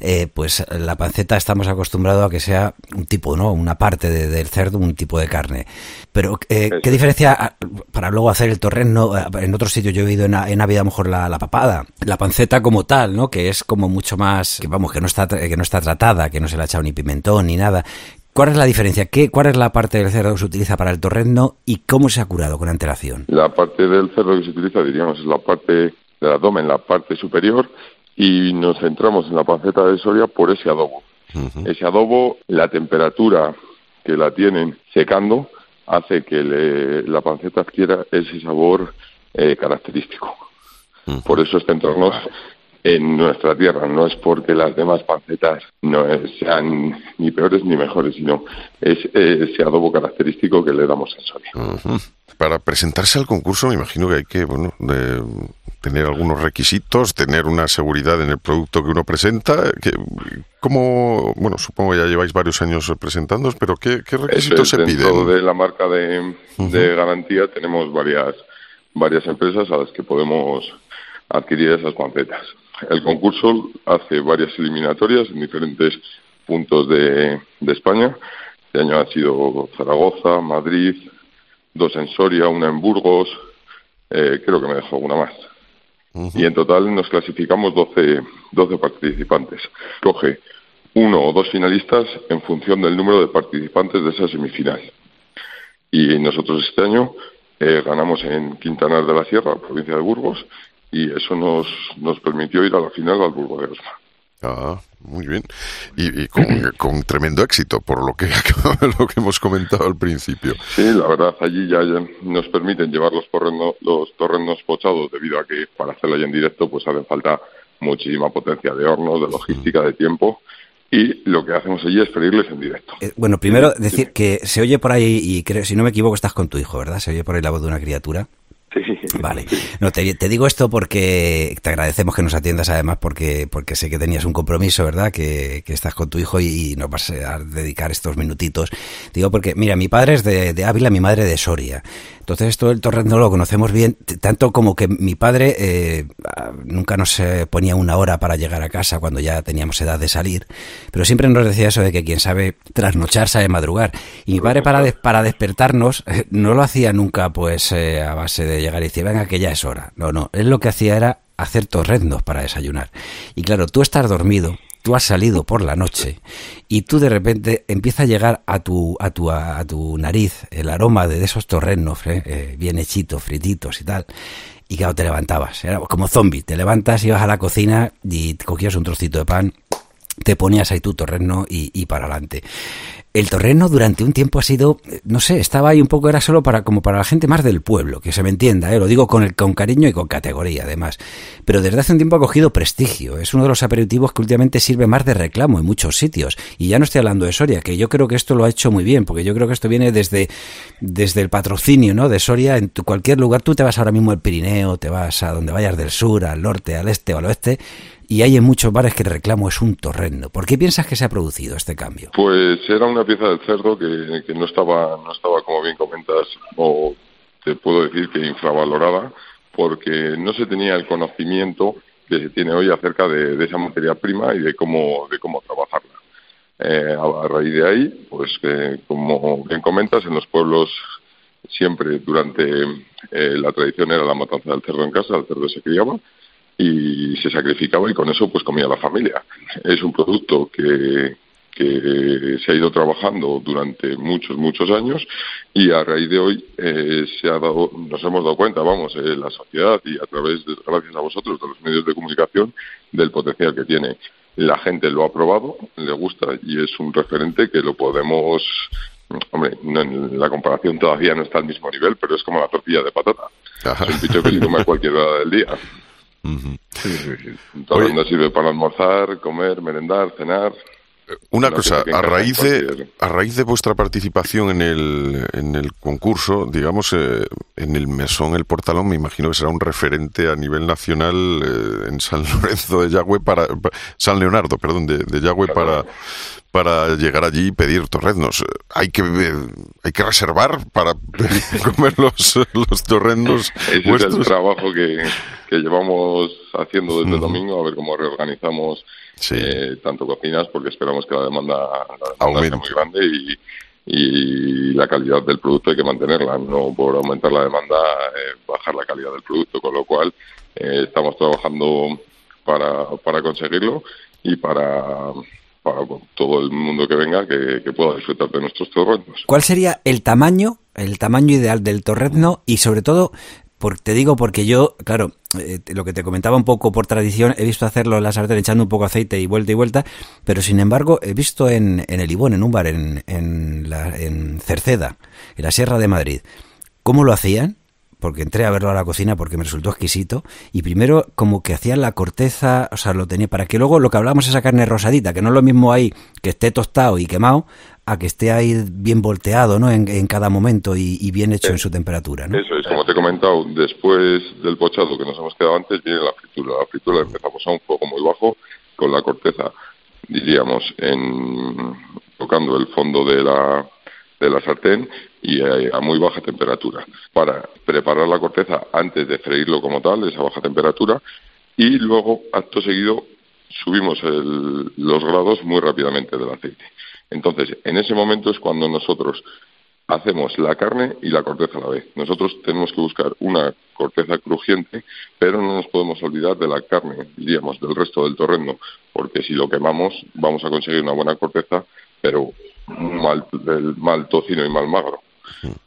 eh, pues la panceta estamos acostumbrados a que sea un tipo, ¿no? Una parte de- del cerdo, un tipo de carne. Pero, eh, ¿qué diferencia ah, para luego hacer el torreno? Ah, En otros sitios yo he oído en, en Navidad a lo mejor la, la papada, la panceta como tal, ¿no? Que es como mucho más, que vamos, que no está, que no está tratada, que no se le ha echado ni pimentón ni nada. ¿Cuál es la diferencia? ¿Qué, ¿Cuál es la parte del cerdo que se utiliza para el torreno y cómo se ha curado con antelación? La parte del cerdo que se utiliza, diríamos, es la parte del abdomen, la parte superior, y nos centramos en la panceta de Soria por ese adobo. Ese adobo, la temperatura que la tienen secando, hace que le- la panceta adquiera ese sabor eh, característico. Por eso es centrarnos en nuestra tierra, no es porque las demás pancetas no sean ni peores ni mejores, sino es eh, ese adobo característico que le damos a Soria. Para presentarse al concurso me imagino que hay que bueno, de- tener algunos requisitos, tener una seguridad en el producto que uno presenta. Que, ¿Cómo, bueno, supongo que ya lleváis varios años presentándoos, pero ¿qué, qué requisitos es, se dentro piden? de la marca de, de garantía tenemos varias varias empresas a las que podemos adquirir esas pancetas. El concurso hace varias eliminatorias en diferentes puntos de, de España. Este año ha sido Zaragoza, Madrid, dos en Soria, una en Burgos. Eh, creo que me dejo alguna más. Y en total nos clasificamos 12, 12 participantes. Coge uno o dos finalistas en función del número de participantes de esa semifinal. Y nosotros este año eh, ganamos en Quintanar de la Sierra, provincia de Burgos, y eso nos, nos permitió ir a la final al Burgo de Osma. Ah, muy bien. Y, y con, con tremendo éxito, por lo que, lo que hemos comentado al principio. Sí, la verdad, allí ya, ya nos permiten llevar los torrenos, los torrenos pochados, debido a que para hacerlo ya en directo, pues hace falta muchísima potencia de horno, de logística, de tiempo. Y lo que hacemos allí es freírles en directo. Eh, bueno, primero decir que se oye por ahí, y creo, si no me equivoco, estás con tu hijo, ¿verdad? Se oye por ahí la voz de una criatura. Vale. No, te, te digo esto porque te agradecemos que nos atiendas además porque, porque sé que tenías un compromiso, ¿verdad? Que, que estás con tu hijo y, y nos vas a dedicar estos minutitos. Digo porque, mira, mi padre es de, de Ávila, mi madre de Soria. Entonces esto del torrendo lo conocemos bien, tanto como que mi padre eh, nunca nos eh, ponía una hora para llegar a casa cuando ya teníamos edad de salir, pero siempre nos decía eso de que quien sabe trasnochar sabe madrugar. Y mi padre para, para despertarnos eh, no lo hacía nunca pues eh, a base de llegar y decir, venga que ya es hora. No, no, él lo que hacía era hacer torrendos para desayunar. Y claro, tú estás dormido, tú has salido por la noche y tú de repente empieza a llegar a tu, a tu, a, tu nariz el aroma de esos torrenos, ¿eh? Eh, bien hechitos, frititos y tal. Y claro, te levantabas, era como zombie, te levantas, ibas a la cocina y cogías un trocito de pan, te ponías ahí tu torreno y, y para adelante. El torreno durante un tiempo ha sido, eh, no sé, estaba ahí un poco, era solo para como para la gente más del pueblo, que se me entienda, ¿eh? lo digo con, el, con cariño y con categoría además. Pero desde hace un tiempo ha cogido prestigio, es uno de los aperitivos que últimamente sirve más de reclamo en muchos sitios. Y ya no estoy hablando de Soria, que yo creo que esto lo ha hecho muy bien, porque yo creo que esto viene desde, desde el patrocinio ¿no? de Soria en tu- cualquier lugar. Tú te vas ahora mismo al Pirineo, te vas a donde vayas del sur, al norte, al este o al oeste, y hay en muchos bares que el reclamo es un torreno. ¿Por qué piensas que se ha producido este cambio? Pues era una pieza del cerdo que, que no estaba, no estaba, como bien comentas, o te puedo decir que infravalorada, porque no se tenía el conocimiento que se tiene hoy acerca de, de esa materia prima y de cómo, de cómo trabajarla. Eh, a raíz de ahí, pues eh, como bien comentas, en los pueblos siempre durante eh, la tradición era la matanza del cerdo en casa, el cerdo se criaba y se sacrificaba y con eso pues comía la familia. Es un producto que, que se ha ido trabajando durante muchos, muchos años y a raíz de hoy eh, se ha dado, nos hemos dado cuenta, vamos, eh, la sociedad y a través, de, gracias a vosotros, de los medios de comunicación, del potencial que tiene. La gente lo ha probado, le gusta y es un referente que lo podemos, hombre, no, en la comparación todavía no está al mismo nivel, pero es como la tortilla de patata. Es un bicho que se come a cualquier hora del día. Sí, sí, sí. No sirve para almorzar, comer, merendar, cenar. Una cosa, a raíz de, a raíz de vuestra participación en el, en el concurso, digamos, eh, en el mesón El Portalón, me imagino que será un referente a nivel nacional eh, en San Lorenzo de Yagüe para, pa- San Leonardo, perdón, de, de Yagüe para, para llegar allí y pedir torreznos. Hay que, eh, hay que reservar para comer los, los torreznos Ese es el vuestros. trabajo que, que llevamos haciendo desde el domingo, a ver cómo reorganizamos eh, tanto cocinas, porque esperamos que la demanda, la demanda sea muy grande y, y la calidad del producto hay que mantenerla, no por aumentar la demanda eh, bajar la calidad del producto, con lo cual eh, estamos trabajando para, para conseguirlo y para, para todo el mundo que venga que, que pueda disfrutar de nuestros torrendos. ¿Cuál sería el tamaño, el tamaño ideal del torrezno y sobre todo, por, te digo porque yo, claro, eh, lo que te comentaba un poco por tradición, he visto hacerlo en la sartén echando un poco aceite y vuelta y vuelta, pero sin embargo he visto en, el Ibón, en un bar en, en, la, en Cerceda, en la Sierra de Madrid, cómo lo hacían, porque entré a verlo a la cocina porque me resultó exquisito. Y primero como que hacían la corteza, o sea, lo tenía para que luego lo que hablamos esa carne rosadita, que no es lo mismo ahí que esté tostado y quemado a que esté ahí bien volteado, ¿no? En, en cada momento y, y bien hecho en su temperatura, ¿no? Eso es, como te he comentado, después del pochado que nos hemos quedado antes, viene la fritura. La fritura empezamos a un fuego muy bajo, con la corteza, diríamos, en, tocando el fondo de la, de la sartén y eh, a muy baja temperatura. Para preparar la corteza antes de freírlo como tal, esa baja temperatura, y luego, acto seguido, subimos el- los grados muy rápidamente del aceite. Entonces, en ese momento es cuando nosotros hacemos la carne y la corteza a la vez. Nosotros tenemos que buscar una corteza crujiente, pero no nos podemos olvidar de la carne, diríamos, del resto del torrendo, porque si lo quemamos vamos a conseguir una buena corteza, pero mal, del mal tocino y mal magro.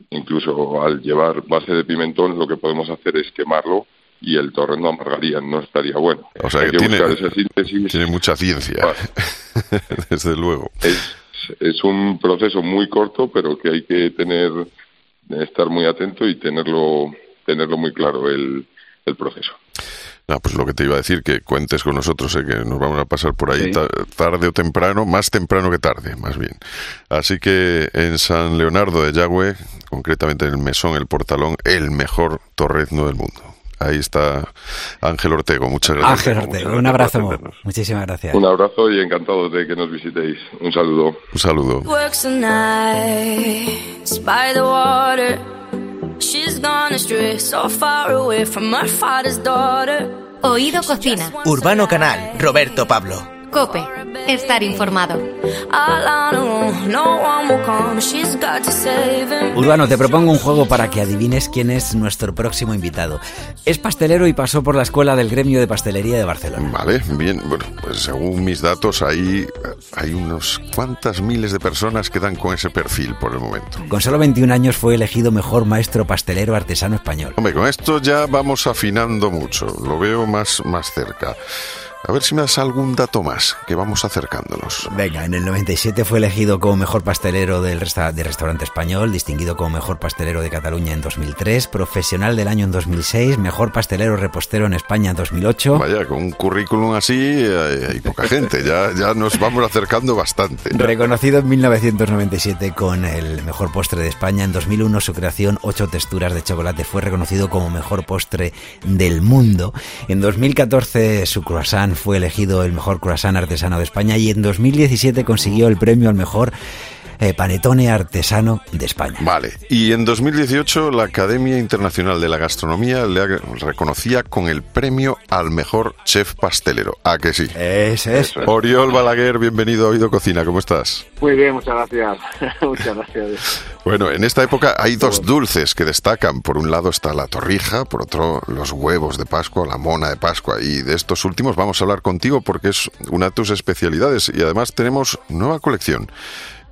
Incluso al llevar base de pimentón, lo que podemos hacer es quemarlo y el torrendo amargaría, no estaría bueno. O sea Hay que tiene, esa síntesis. tiene mucha ciencia, desde luego. Es, es un proceso muy corto, pero que hay que tener, estar muy atento y tenerlo, tenerlo muy claro el, el proceso. Ah, pues lo que te iba a decir, que cuentes con nosotros, eh, que nos vamos a pasar por ahí ta- tarde o temprano, más temprano que tarde, más bien. Así que en San Leonardo de Yagüe, concretamente en el Mesón, el Portalón, el mejor torrezno del mundo. Ahí está Ángel Ortego, muchas gracias. Ángel gracias un abrazo. Muchísimas gracias. Un abrazo y encantado de que nos visitéis. Un saludo. Un saludo. Works the nights by the water. She's gone astray, so far away from her father's daughter. Oído Cocina. Urbano Canal, Roberto Pablo. Cope. Estar informado. Urbano, te propongo un juego para que adivines quién es nuestro próximo invitado. Es pastelero y pasó por la escuela del gremio de pastelería de Barcelona. Vale, bien. Bueno, pues según mis datos, ahí hay unos cuantas miles de personas que dan con ese perfil por el momento. Con solo 21 años fue elegido mejor maestro pastelero artesano español. Hombre, con esto ya vamos afinando mucho. Lo veo más, más cerca. A ver si me das algún dato más, que vamos acercándonos. Venga, en el 97 fue elegido como mejor pastelero del resta- de restaurante español, distinguido como mejor pastelero de Cataluña en 2003, profesional del año en 2006, mejor pastelero repostero en España en 2008. Vaya, con un currículum así eh, hay poca gente, ya, ya nos vamos acercando bastante. Reconocido en 1997 con el mejor postre de España, en 2001 su creación Ocho texturas de chocolate fue reconocido como mejor postre del mundo. En 2014 su croissant fue elegido el mejor croissant artesano de España y en 2017 consiguió el premio al mejor eh, panetone artesano de España. Vale, y en 2018 la Academia Internacional de la Gastronomía le reconocía con el premio al mejor chef pastelero. ¿A que sí? Ese es. Oriol Balaguer, bienvenido a Oído Cocina, ¿cómo estás? Muy bien, muchas gracias. muchas gracias. Bueno, en esta época hay dos dulces que destacan. Por un lado está la torrija, por otro los huevos de Pascua, la mona de Pascua. Y de estos últimos vamos a hablar contigo porque es una de tus especialidades y además tenemos nueva colección.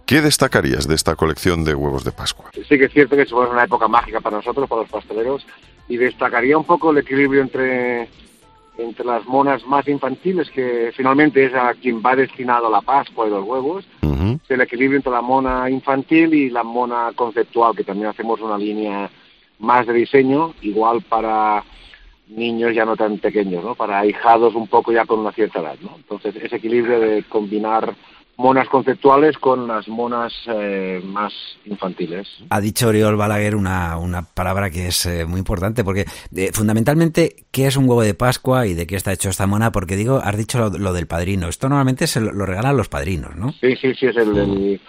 ¿Qué destacarías de esta colección de huevos de Pascua? Sí que es cierto que fue una época mágica para nosotros, para los pasteleros, y destacaría un poco el equilibrio entre, entre las monas más infantiles, que finalmente es a quien va destinado la Pascua y los huevos, Ujú. el equilibrio entre la mona infantil y la mona conceptual, que también hacemos una línea más de diseño, igual para niños ya no tan pequeños, ¿no? Para ahijados un poco ya con una cierta edad, ¿no? Entonces, ese equilibrio de combinar monas conceptuales con las monas eh, más infantiles. Ha dicho Oriol Balaguer una, una palabra que es eh, muy importante, porque eh, fundamentalmente, ¿qué es un huevo de Pascua y de qué está hecho esta mona? Porque digo, has dicho lo, lo del padrino. Esto normalmente se lo, lo regalan los padrinos, ¿no? Sí, sí, sí, es el, el,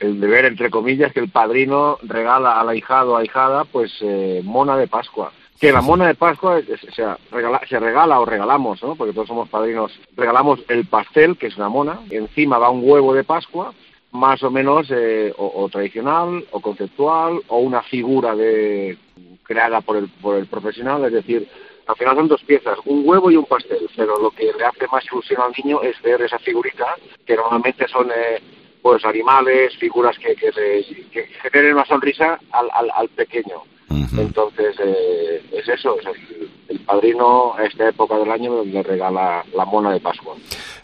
el deber, entre comillas, que el padrino regala al ahijado o ahijada, pues, eh, mona de Pascua. Que la mona de Pascua sea, regala- se regala o regalamos, ¿no? Porque todos somos padrinos. Regalamos el pastel, que es una mona, encima va un huevo de Pascua, más o menos eh, o, tradicional, o conceptual, o una figura de creada por el, por el profesional, es decir, al final son dos piezas, un huevo y un pastel, pero lo que le hace más ilusión al niño es ver esa figurita, que normalmente son eh, pues animales, figuras que, que, que generen una sonrisa al, al, al pequeño. Entonces, eh, es eso, es el, el padrino a esta época del año le regala la mona de Pascua.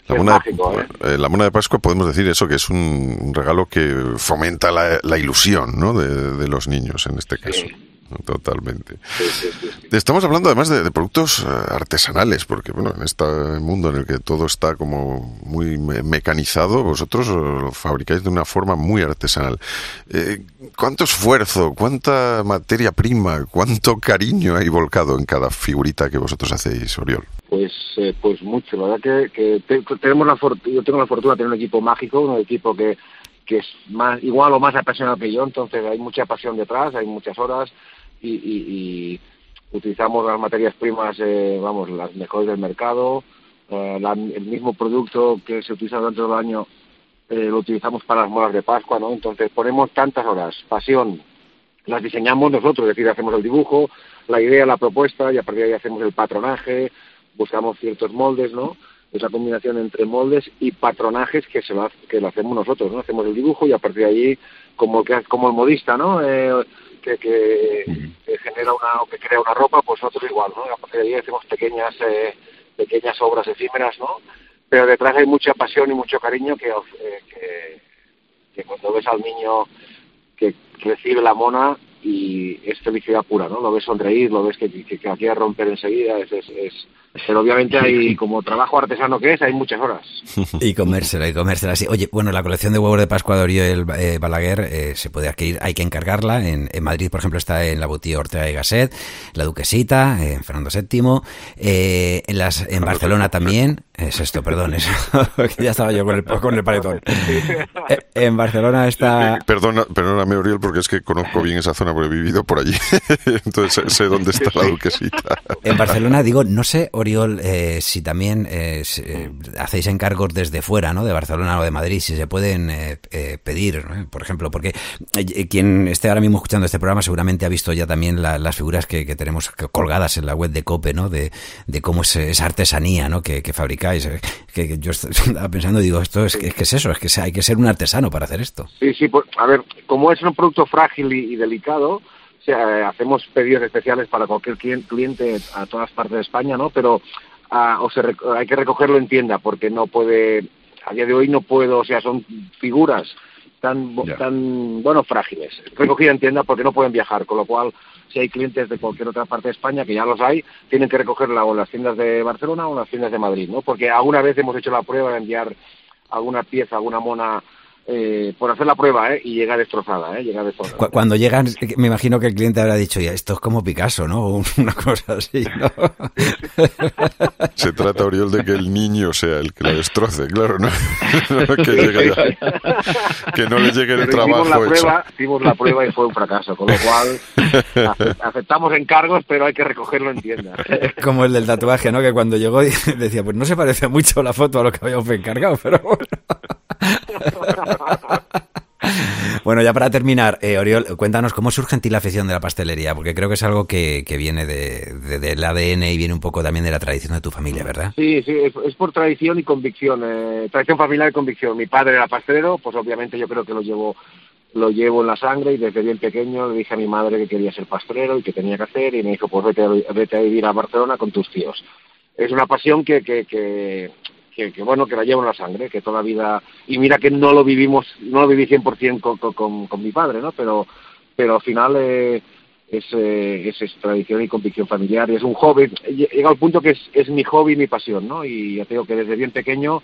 La mona, mágico, ¿eh? eh, la mona de Pascua podemos decir eso, que es un, regalo que fomenta la, la ilusión ¿no? de, de los niños en este caso. Totalmente. Estamos hablando además de, de productos eh, artesanales, porque bueno, en este mundo en el que todo está como muy me- mecanizado, vosotros eh, lo fabricáis de una forma muy artesanal. Eh, ¿Cuánto esfuerzo, cuánta materia prima, cuánto cariño hay volcado en cada figurita que vosotros hacéis, Oriol? Pues, eh, pues mucho. La verdad que, que te- que tenemos la yo tengo la fortuna de tener un equipo mágico, un equipo que, que es más igual o más apasionado que yo, entonces hay mucha pasión detrás, hay muchas horas y, y- y utilizamos las materias primas, eh, vamos, las mejores del mercado, eh, la- el mismo producto que se utiliza durante el año eh, lo utilizamos para las molas de Pascua, ¿no? Entonces ponemos tantas horas, pasión, las diseñamos nosotros, es decir, hacemos el dibujo, la idea, la propuesta, y a partir de ahí hacemos el patronaje, buscamos ciertos moldes, ¿no? Esa combinación entre moldes y patronajes que se lo, que lo hacemos nosotros, ¿no? Hacemos el dibujo y a partir de ahí, como que como el modista, ¿no? Eh, que, que, que genera una o que crea una ropa, pues nosotros igual, ¿no? A partir de ahí hacemos pequeñas eh, pequeñas obras efímeras, ¿no? Pero detrás hay mucha pasión y mucho cariño que, eh, que, que cuando ves al niño que recibe la mona y es felicidad pura, ¿no? Lo ves sonreír, lo ves que, que, que romper enseguida, es, es, es- Pero obviamente hay, como trabajo artesano que es, hay muchas horas. Y comérsela, y comérsela. Sí. Oye, bueno, la colección de huevos de Pascua de Oriol eh, Balaguer eh, se puede adquirir, hay que encargarla. En, en Madrid, por ejemplo, está en la boutique Ortega y Gasset, La Duquesita, en Fernando VII, eh, en, las, en Barcelona también. Es esto, perdón, eso. que ya estaba yo con el, con el paletón. Eh, en Barcelona está... Eh, Perdona, perdóname, Oriol, porque es que conozco bien esa zona, porque he vivido por allí. Entonces sé dónde está la duquesita. En Barcelona, digo, no sé, Oriol, eh, si también eh, eh, hacéis encargos desde fuera, ¿no? De Barcelona o de Madrid, si se pueden eh, pedir, por ejemplo, porque quien esté ahora mismo escuchando este programa seguramente ha visto ya también la- las figuras que, tenemos colgadas en la web de COPE, ¿no? De, cómo es esa artesanía, ¿no? Que, fabricáis. Que, yo estaba pensando, digo, esto es, que- es eso, es que hay que ser un artesano para hacer esto. Sí, sí, pues, a ver, como es un producto frágil y delicado, eh, hacemos pedidos especiales para cualquier clien- cliente a todas partes de España, ¿no? Pero ah, o se hay que recogerlo en tienda porque no puede, a día de hoy no puedo, o sea, son figuras tan, tan bueno, frágiles. Recogida en tienda porque no pueden viajar, con lo cual, si hay clientes de cualquier otra parte de España, que ya los hay, tienen que recogerla o en las tiendas de Barcelona o en las tiendas de Madrid, ¿no? Porque alguna vez hemos hecho la prueba de enviar alguna pieza, alguna mona, eh, por hacer la prueba, ¿eh? Y llega destrozada, ¿eh? Llega destrozada. Cu- Cuando llegan, me imagino que el cliente habrá dicho, ya, esto es como Picasso, ¿no? O Una cosa así, ¿no? Se trata, Oriol, de que el niño sea el que la destroce, claro, ¿no? No que, llegue ya- que no le llegue el Pero hicimos trabajo la hecho. prueba, hicimos la prueba y fue un fracaso, con lo cual ace- aceptamos encargos, pero hay que recogerlo en tienda. Como el del tatuaje, ¿no? Que cuando llegó decía, pues no se parece mucho la foto a lo que habíamos encargado, pero bueno. Bueno, ya para terminar, eh, Oriol, cuéntanos cómo surge en ti la afición de la pastelería, porque creo que es algo que, que viene de, de- del ADN y viene un poco también de la tradición de tu familia, ¿verdad? Sí, sí, es, por tradición y convicción, eh, tradición familiar y convicción. Mi padre era pastelero, pues obviamente yo creo que lo llevo lo llevo en la sangre y desde bien pequeño le dije a mi madre que quería ser pastelero y que tenía que hacer y me dijo, pues vete, vete a vivir a Barcelona con tus tíos. Es una pasión que, que, que, que, bueno, que la llevo en la sangre, que toda la vida... Y mira que no lo vivimos, no lo viví 100% con, con, con, mi padre, ¿no? Pero, pero al final... Eh, es, eh, es, tradición y convicción familiar y es un hobby. Llega al punto que es, es mi hobby y mi pasión, ¿no? Y ya te que desde bien pequeño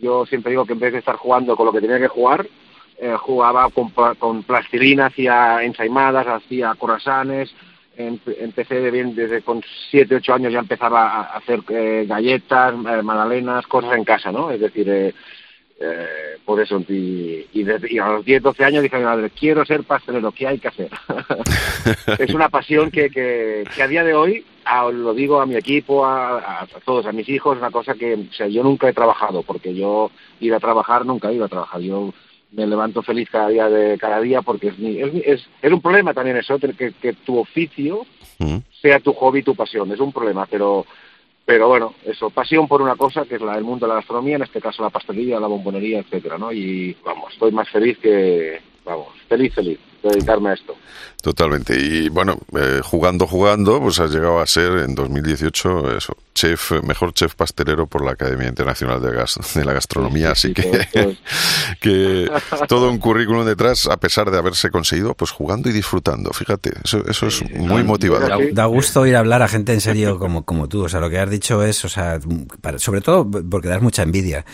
yo siempre digo que en vez de estar jugando con lo que tenía que jugar, eh, jugaba con, con plastilina, hacía ensaimadas, hacía corazones, empecé de bien, desde con 7, 8 años ya empezaba a hacer eh, galletas, eh, magdalenas, cosas en casa, ¿no? Es decir, eh, eh, por eso, y, y, desde- y a los 10, 12 años dije a mi madre, quiero ser pastelero, ¿qué hay que hacer? es una pasión que, que, que a día de hoy, a- lo digo a mi equipo, a, a- todos, a mis hijos, una cosa que, o sea, yo nunca he trabajado, porque yo ir a trabajar, nunca ido a trabajar, yo me levanto feliz cada día de cada día porque es, mi- es, es, es un problema también eso, que, que tu oficio sea tu hobby, tu pasión, es un problema, pero pero bueno, eso, pasión por una cosa que es la del mundo de la gastronomía, en este caso la pastelería, la bombonería, etcétera, ¿no? Y vamos, estoy más feliz que, vamos, feliz, feliz dedicarme a esto. Totalmente. Y bueno, eh, jugando, jugando, pues has llegado a ser en 2018 eso, chef, mejor chef pastelero por la Academia Internacional de, Gas- de la Gastronomía. Así que, que todo un currículum detrás, a pesar de haberse conseguido, pues jugando y disfrutando. Fíjate, eso, eso es muy Da, motivador. da gusto ir a hablar a gente en serio como, como tú. O sea, lo que has dicho es, o sea, para- sobre todo porque das mucha envidia.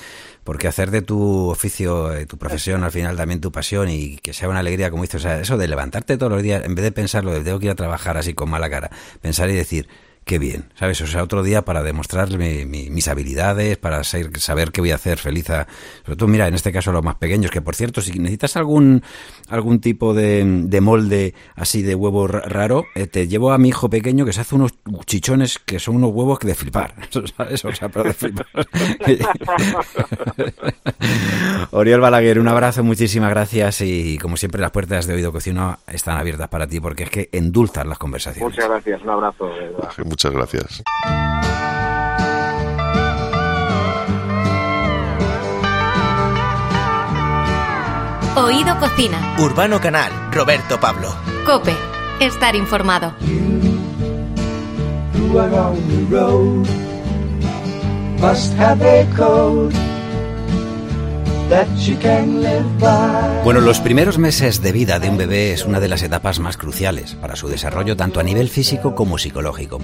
Porque hacer de tu oficio, tu profesión, al final también tu pasión y que sea una alegría, como dices, o sea, eso de levantarte todos los días, en vez de pensarlo de tengo que ir a trabajar así con mala cara, pensar y decir, qué bien, ¿sabes? O sea, otro día para demostrar mi- mi- mis habilidades, para ser- saber qué voy a hacer feliz a... Sobre todo, mira, en este caso a los más pequeños, que por cierto, si necesitas algún algún tipo de, de molde así de huevo ra- raro, eh, te llevo a mi hijo pequeño que se hace unos chichones que son unos huevos que de flipar, ¿sabes? O sea, pero de flipar. Oriol Balaguer, un abrazo, muchísimas gracias y como siempre las puertas de Oído Cocino están abiertas para ti porque es que endulzan las conversaciones. Muchas gracias, un abrazo. de verdad. Muchas gracias. Oído Cocina. Urbano Canal, Roberto Pablo. Cope. Estar informado. Bueno, los primeros meses de vida de un bebé es una de las etapas más cruciales para su desarrollo tanto a nivel físico como psicológico.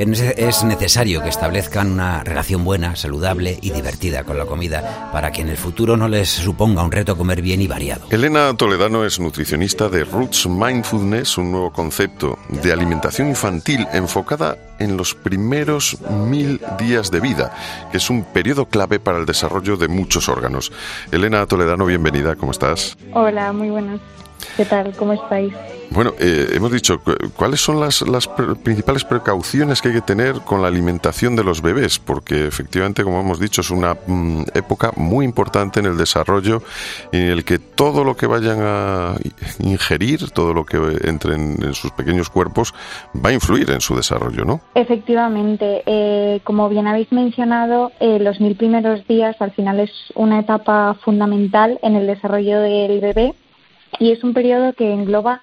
Es es necesario que establezcan una relación buena, saludable y divertida con la comida para que en el futuro no les suponga un reto comer bien y variado. Elena Toledano es nutricionista de Roots Mindfulness, un nuevo concepto de alimentación infantil enfocada en los primeros mil días de vida, que es un periodo clave para el desarrollo de muchos órganos. Elena Toledano, bienvenida, ¿cómo estás? Hola, muy buenas. ¿Qué tal? ¿Cómo estáis? Bueno, eh, hemos dicho, cu- ¿cuáles son las, las pre- principales precauciones que hay que tener con la alimentación de los bebés? Porque efectivamente, como hemos dicho, es una mm, época muy importante en el desarrollo en el que todo lo que vayan a ingerir, todo lo que entre en, en sus pequeños cuerpos, va a influir en su desarrollo, ¿no? Efectivamente, eh, como bien habéis mencionado, eh, los mil primeros días al final es una etapa fundamental en el desarrollo del bebé y es un periodo que engloba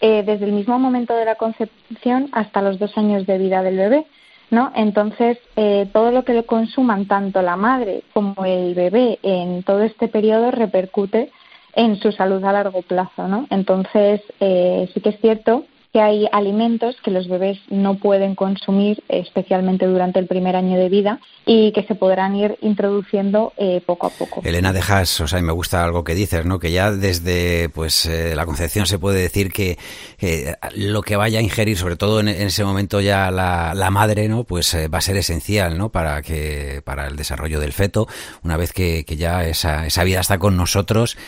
eh, desde el mismo momento de la concepción hasta los dos años de vida del bebé. ¿No? Entonces, eh, todo lo que le consuman tanto la madre como el bebé en todo este periodo repercute en su salud a largo plazo, ¿no? Entonces, eh, sí que es cierto que hay alimentos que los bebés no pueden consumir, especialmente durante el primer año de vida, y que se podrán ir introduciendo eh, poco a poco. Elena, dejas, o sea, me gusta algo que dices, ¿no? Que ya desde pues eh, la concepción se puede decir que eh, lo que vaya a ingerir, sobre todo en, en ese momento ya la, la madre, ¿no? Pues eh, va a ser esencial, ¿no? Para que para el desarrollo del feto, una vez que, que ya esa, esa vida está con nosotros.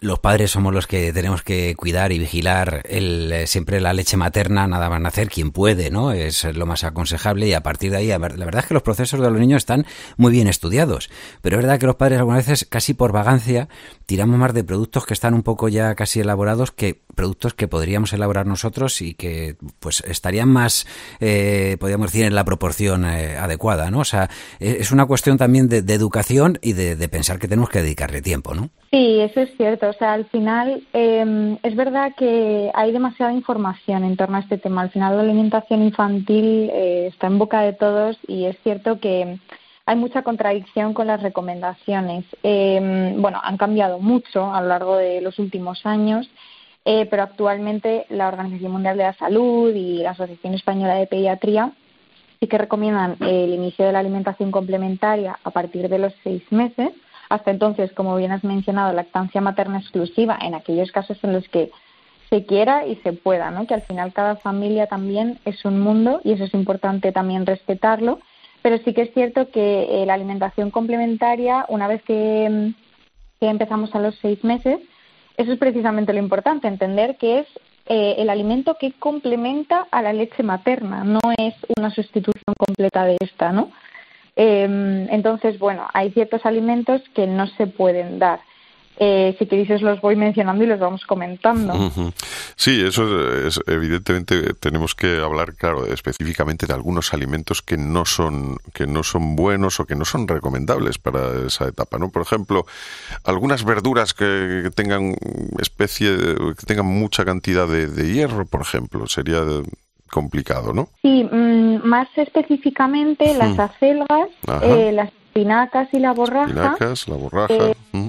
Los padres somos los que tenemos que cuidar y vigilar el, eh, siempre la leche materna, nada más nacer, quien puede, ¿no? Es lo más aconsejable y a partir de ahí, a la verdad es que los procesos de los niños están muy bien estudiados, pero es verdad que los padres algunas veces, casi por vagancia, tiramos más de productos que están un poco ya casi elaborados que productos que podríamos elaborar nosotros y que pues estarían más, eh, podríamos decir, en la proporción eh, adecuada, ¿no? O sea, es es una cuestión también de, de educación y de, de pensar que tenemos que dedicarle tiempo, ¿no? Sí, eso es cierto. O sea, al final eh, es verdad que hay demasiada información en torno a este tema. Al final la alimentación infantil eh, está en boca de todos y es cierto que hay mucha contradicción con las recomendaciones. Eh, bueno, han cambiado mucho a lo largo de los últimos años, eh, pero actualmente la Organización Mundial de la Salud y la Asociación Española de Pediatría sí que recomiendan el inicio de la alimentación complementaria a partir de los seis meses. Hasta entonces, como bien has mencionado, lactancia materna exclusiva en aquellos casos en los que se quiera y se pueda, ¿no? Que al final cada familia también es un mundo y eso es importante también respetarlo. Pero sí que es cierto que eh, la alimentación complementaria, una vez que, mm, que empezamos a los seis meses, eso es precisamente lo importante, entender que es eh, el alimento que complementa a la leche materna, no es una sustitución completa de esta, ¿no? Eh, entonces, bueno, hay ciertos alimentos que no se pueden dar. Eh, si queréis os los voy mencionando y los vamos comentando. Sí, eso es, es- evidentemente tenemos que hablar, claro, específicamente de algunos alimentos que no son que no son buenos o que no son recomendables para esa etapa, ¿no? Por ejemplo, algunas verduras que, que tengan especie, que tengan mucha cantidad de, de hierro, por ejemplo, sería complicado, ¿no? Sí, mm, más específicamente las Ujú. acelgas, eh, las espinacas y la borraja. Espinacas, la borraja. Eh, mm.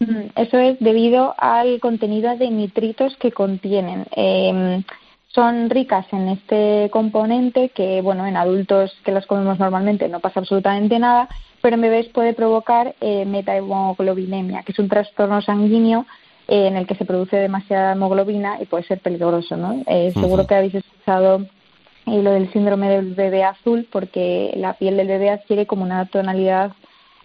Mm, Eso es debido al contenido de nitritos que contienen. Eh, son ricas en este componente que, bueno, en adultos que las comemos normalmente no pasa absolutamente nada, pero en bebés puede provocar eh, metahemoglobinemia, que es un trastorno sanguíneo eh, en el que se produce demasiada hemoglobina y puede ser peligroso, ¿no? Eh, Seguro que habéis escuchado y lo del síndrome del bebé azul, porque la piel del bebé adquiere como una tonalidad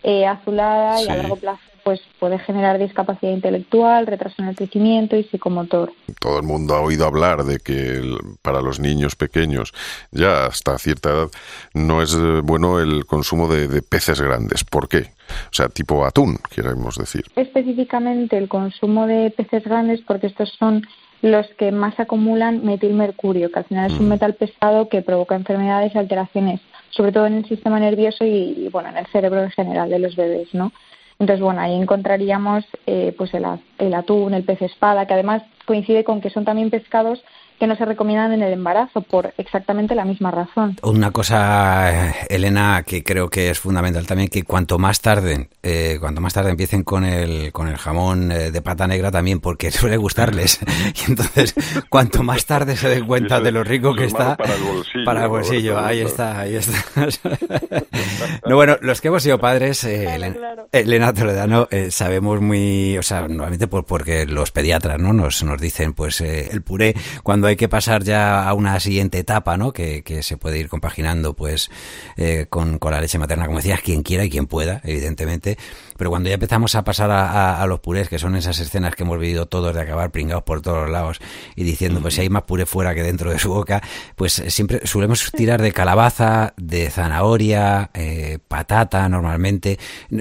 eh, azulada y a largo plazo pues puede generar discapacidad intelectual, retraso en el crecimiento y psicomotor. Todo el mundo ha oído hablar de que para los niños pequeños, ya hasta cierta edad, no es eh, bueno el consumo de, de peces grandes. ¿Por qué? O sea, tipo atún, queremos decir. Específicamente el consumo de peces grandes, porque estos son los que más acumulan metilmercurio, que al final es un metal pesado que provoca enfermedades y alteraciones, sobre todo en el sistema nervioso y, bueno, en el cerebro en general de los bebés, ¿no? Entonces, bueno, ahí encontraríamos eh, pues el, el atún, el pez espada, que además coincide con que son también pescados que no se recomiendan en el embarazo por exactamente la misma razón. Una cosa, Elena, que creo que es fundamental también, que cuanto más tarde, eh, cuanto más tarde empiecen con el, con el jamón eh, de pata negra también, porque suele gustarles. y entonces, cuanto más tarde se den cuenta de lo rico que está, para el bolsillo. para el bolsillo, ahí está, ahí está. no, bueno, los que hemos sido padres, eh, Elena, Elena, Toledano, eh, sabemos muy, o sea, normalmente por, porque los pediatras, ¿no? Nos, nos dicen, pues, eh, el puré, cuando hay que pasar ya a una siguiente etapa, ¿no? Que, que se puede ir compaginando, pues, eh, con, con la leche materna, como decías, quien quiera y quien pueda, evidentemente. Pero cuando ya empezamos a pasar a, a, a los purés, que son esas escenas que hemos vivido todos de acabar pringados por todos los lados y diciendo, pues si hay más puré fuera que dentro de su boca, pues eh, siempre solemos tirar de calabaza, de zanahoria, eh, patata normalmente.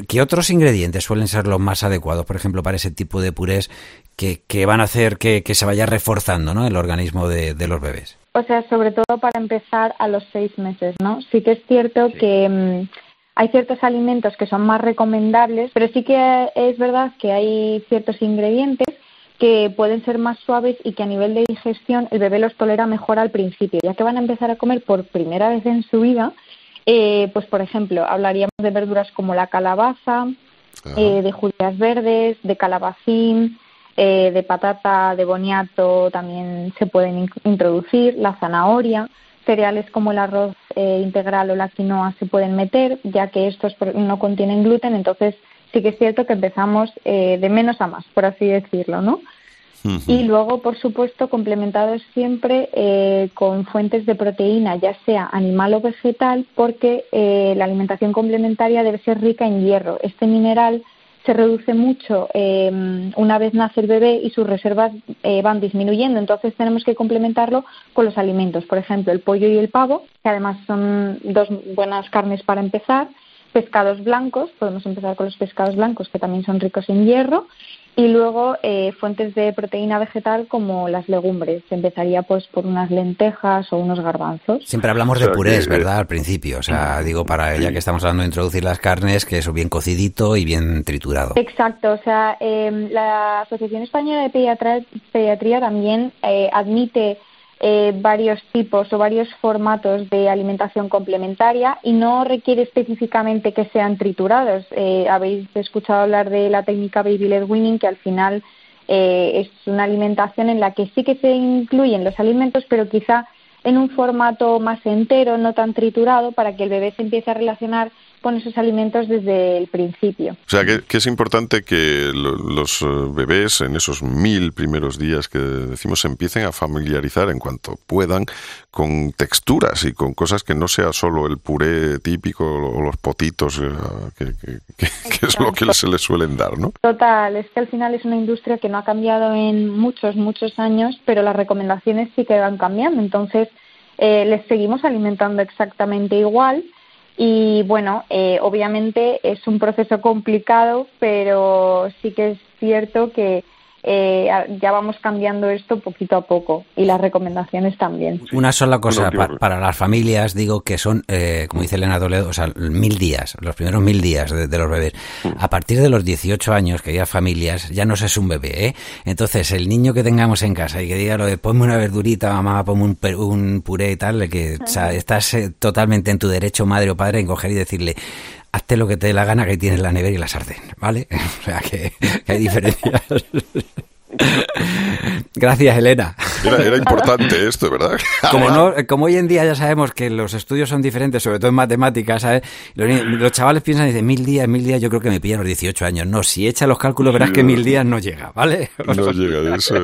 ¿Qué otros ingredientes suelen ser los más adecuados, por ejemplo, para ese tipo de purés que, que van a hacer que, que, se vaya reforzando ¿no? el organismo de, de, los bebés? O sea, sobre todo para empezar a los seis meses, ¿no? Sí que es cierto sí. que mmm, hay ciertos alimentos que son más recomendables, pero sí que es verdad que hay ciertos ingredientes que pueden ser más suaves y que a nivel de digestión el bebé los tolera mejor al principio, ya que van a empezar a comer por primera vez en su vida. Eh, pues, por ejemplo, hablaríamos de verduras como la calabaza, eh, de judías verdes, de calabacín, eh, de patata, de boniato también se pueden in introducir, la zanahoria, cereales como el arroz eh, integral o la quinoa se pueden meter, ya que estos no contienen gluten, entonces sí que es cierto que empezamos eh, de menos a más, por así decirlo, ¿no? Uh -huh. Y luego, por supuesto, complementados siempre eh, con fuentes de proteína, ya sea animal o vegetal, porque eh, la alimentación complementaria debe ser rica en hierro. Este mineral se reduce mucho eh, una vez nace el bebé y sus reservas eh, van disminuyendo. Entonces tenemos que complementarlo con los alimentos, por ejemplo, el pollo y el pavo, que además son dos buenas carnes para empezar. Pescados blancos, podemos empezar con los pescados blancos, que también son ricos en hierro. Y luego eh, fuentes de proteína vegetal como las legumbres. Se empezaría pues por unas lentejas o unos garbanzos. Siempre hablamos de purés, ¿verdad? Al principio. O sea, digo, para ya que estamos hablando de introducir las carnes, que eso bien cocidito y bien triturado. Exacto. O sea, eh, la Asociación Española de Pediatría, Pediatría también eh, admite eh, varios tipos o varios formatos de alimentación complementaria y no requiere específicamente que sean triturados. Eh, habéis escuchado hablar de la técnica Baby Led Weaning, que al final eh, es una alimentación en la que sí que se incluyen los alimentos, pero quizá en un formato más entero, no tan triturado, para que el bebé se empiece a relacionar con esos alimentos desde el principio. O sea, que, que es importante que lo, los eh, bebés en esos mil primeros días que decimos se empiecen a familiarizar en cuanto puedan con texturas y con cosas que no sea solo el puré típico o los potitos, eh, que, que, que, que es lo que se les suelen dar, ¿no? Total, es que al final es una industria que no ha cambiado en muchos, muchos años, pero las recomendaciones sí que van cambiando. Entonces, eh, les seguimos alimentando exactamente igual y bueno, eh, obviamente es un proceso complicado, pero sí que es cierto que eh, ya vamos cambiando esto poquito a poco y las recomendaciones también. Una sola cosa pa para las familias, digo que son, eh, como dice Elena Toledo, o sea, mil días, los primeros mil días de, de los bebés. A partir de los 18 años que haya familias, ya no se es un bebé, ¿eh? Entonces, el niño que tengamos en casa y que diga lo de ponme una verdurita, mamá, ponme un, un puré y tal, que o sea, estás eh, totalmente en tu derecho, madre o padre, en coger y decirle, hazte lo que te dé la gana que tienes la nevera y la sartén, ¿vale? O sea, que, que hay diferencias. Gracias, Elena. Era, era importante esto, ¿verdad? Como, no, como hoy en día ya sabemos que los estudios son diferentes, sobre todo en matemáticas, ¿sabes? Los, chavales piensan y dicen, mil días, mil días, yo creo que me pillan los 18 años. No, si echa los cálculos verás que mil días no llega, ¿vale? No llega, eso,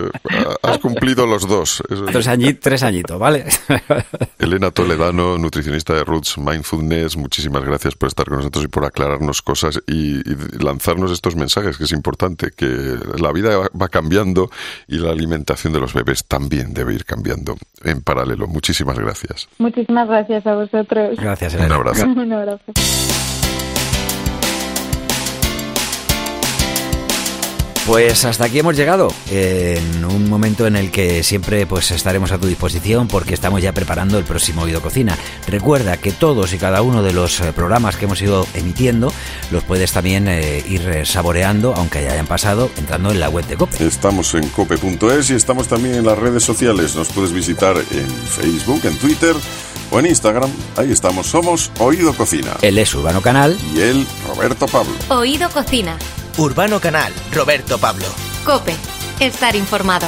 has cumplido los dos. Eso- Tres, añi- tres añitos, ¿vale? Elena Toledano, nutricionista de Roots Mindfulness, muchísimas gracias por estar con nosotros y por aclararnos cosas y, y lanzarnos estos mensajes, que es importante, que la vida va- va cambiando y la alimentación de los bebés también debe ir cambiando en paralelo. Muchísimas gracias. Muchísimas gracias a vosotros. Gracias, Un abrazo. Un abrazo. Pues hasta aquí hemos llegado, en un momento en el que siempre pues estaremos a tu disposición porque estamos ya preparando el próximo Oído Cocina. Recuerda que todos y cada uno de los eh, programas que hemos ido emitiendo los puedes también eh, ir eh, saboreando, aunque ya hayan pasado, entrando en la web de COPE. Estamos en cope.es y estamos también en las redes sociales. Nos puedes visitar en Facebook, en Twitter o en Instagram. Ahí estamos. Somos Oído Cocina. Él es Urbano Canal. Y él, Roberto Pablo. Oído Cocina. Urbano Canal, Roberto Pablo. Cope. Estar informado.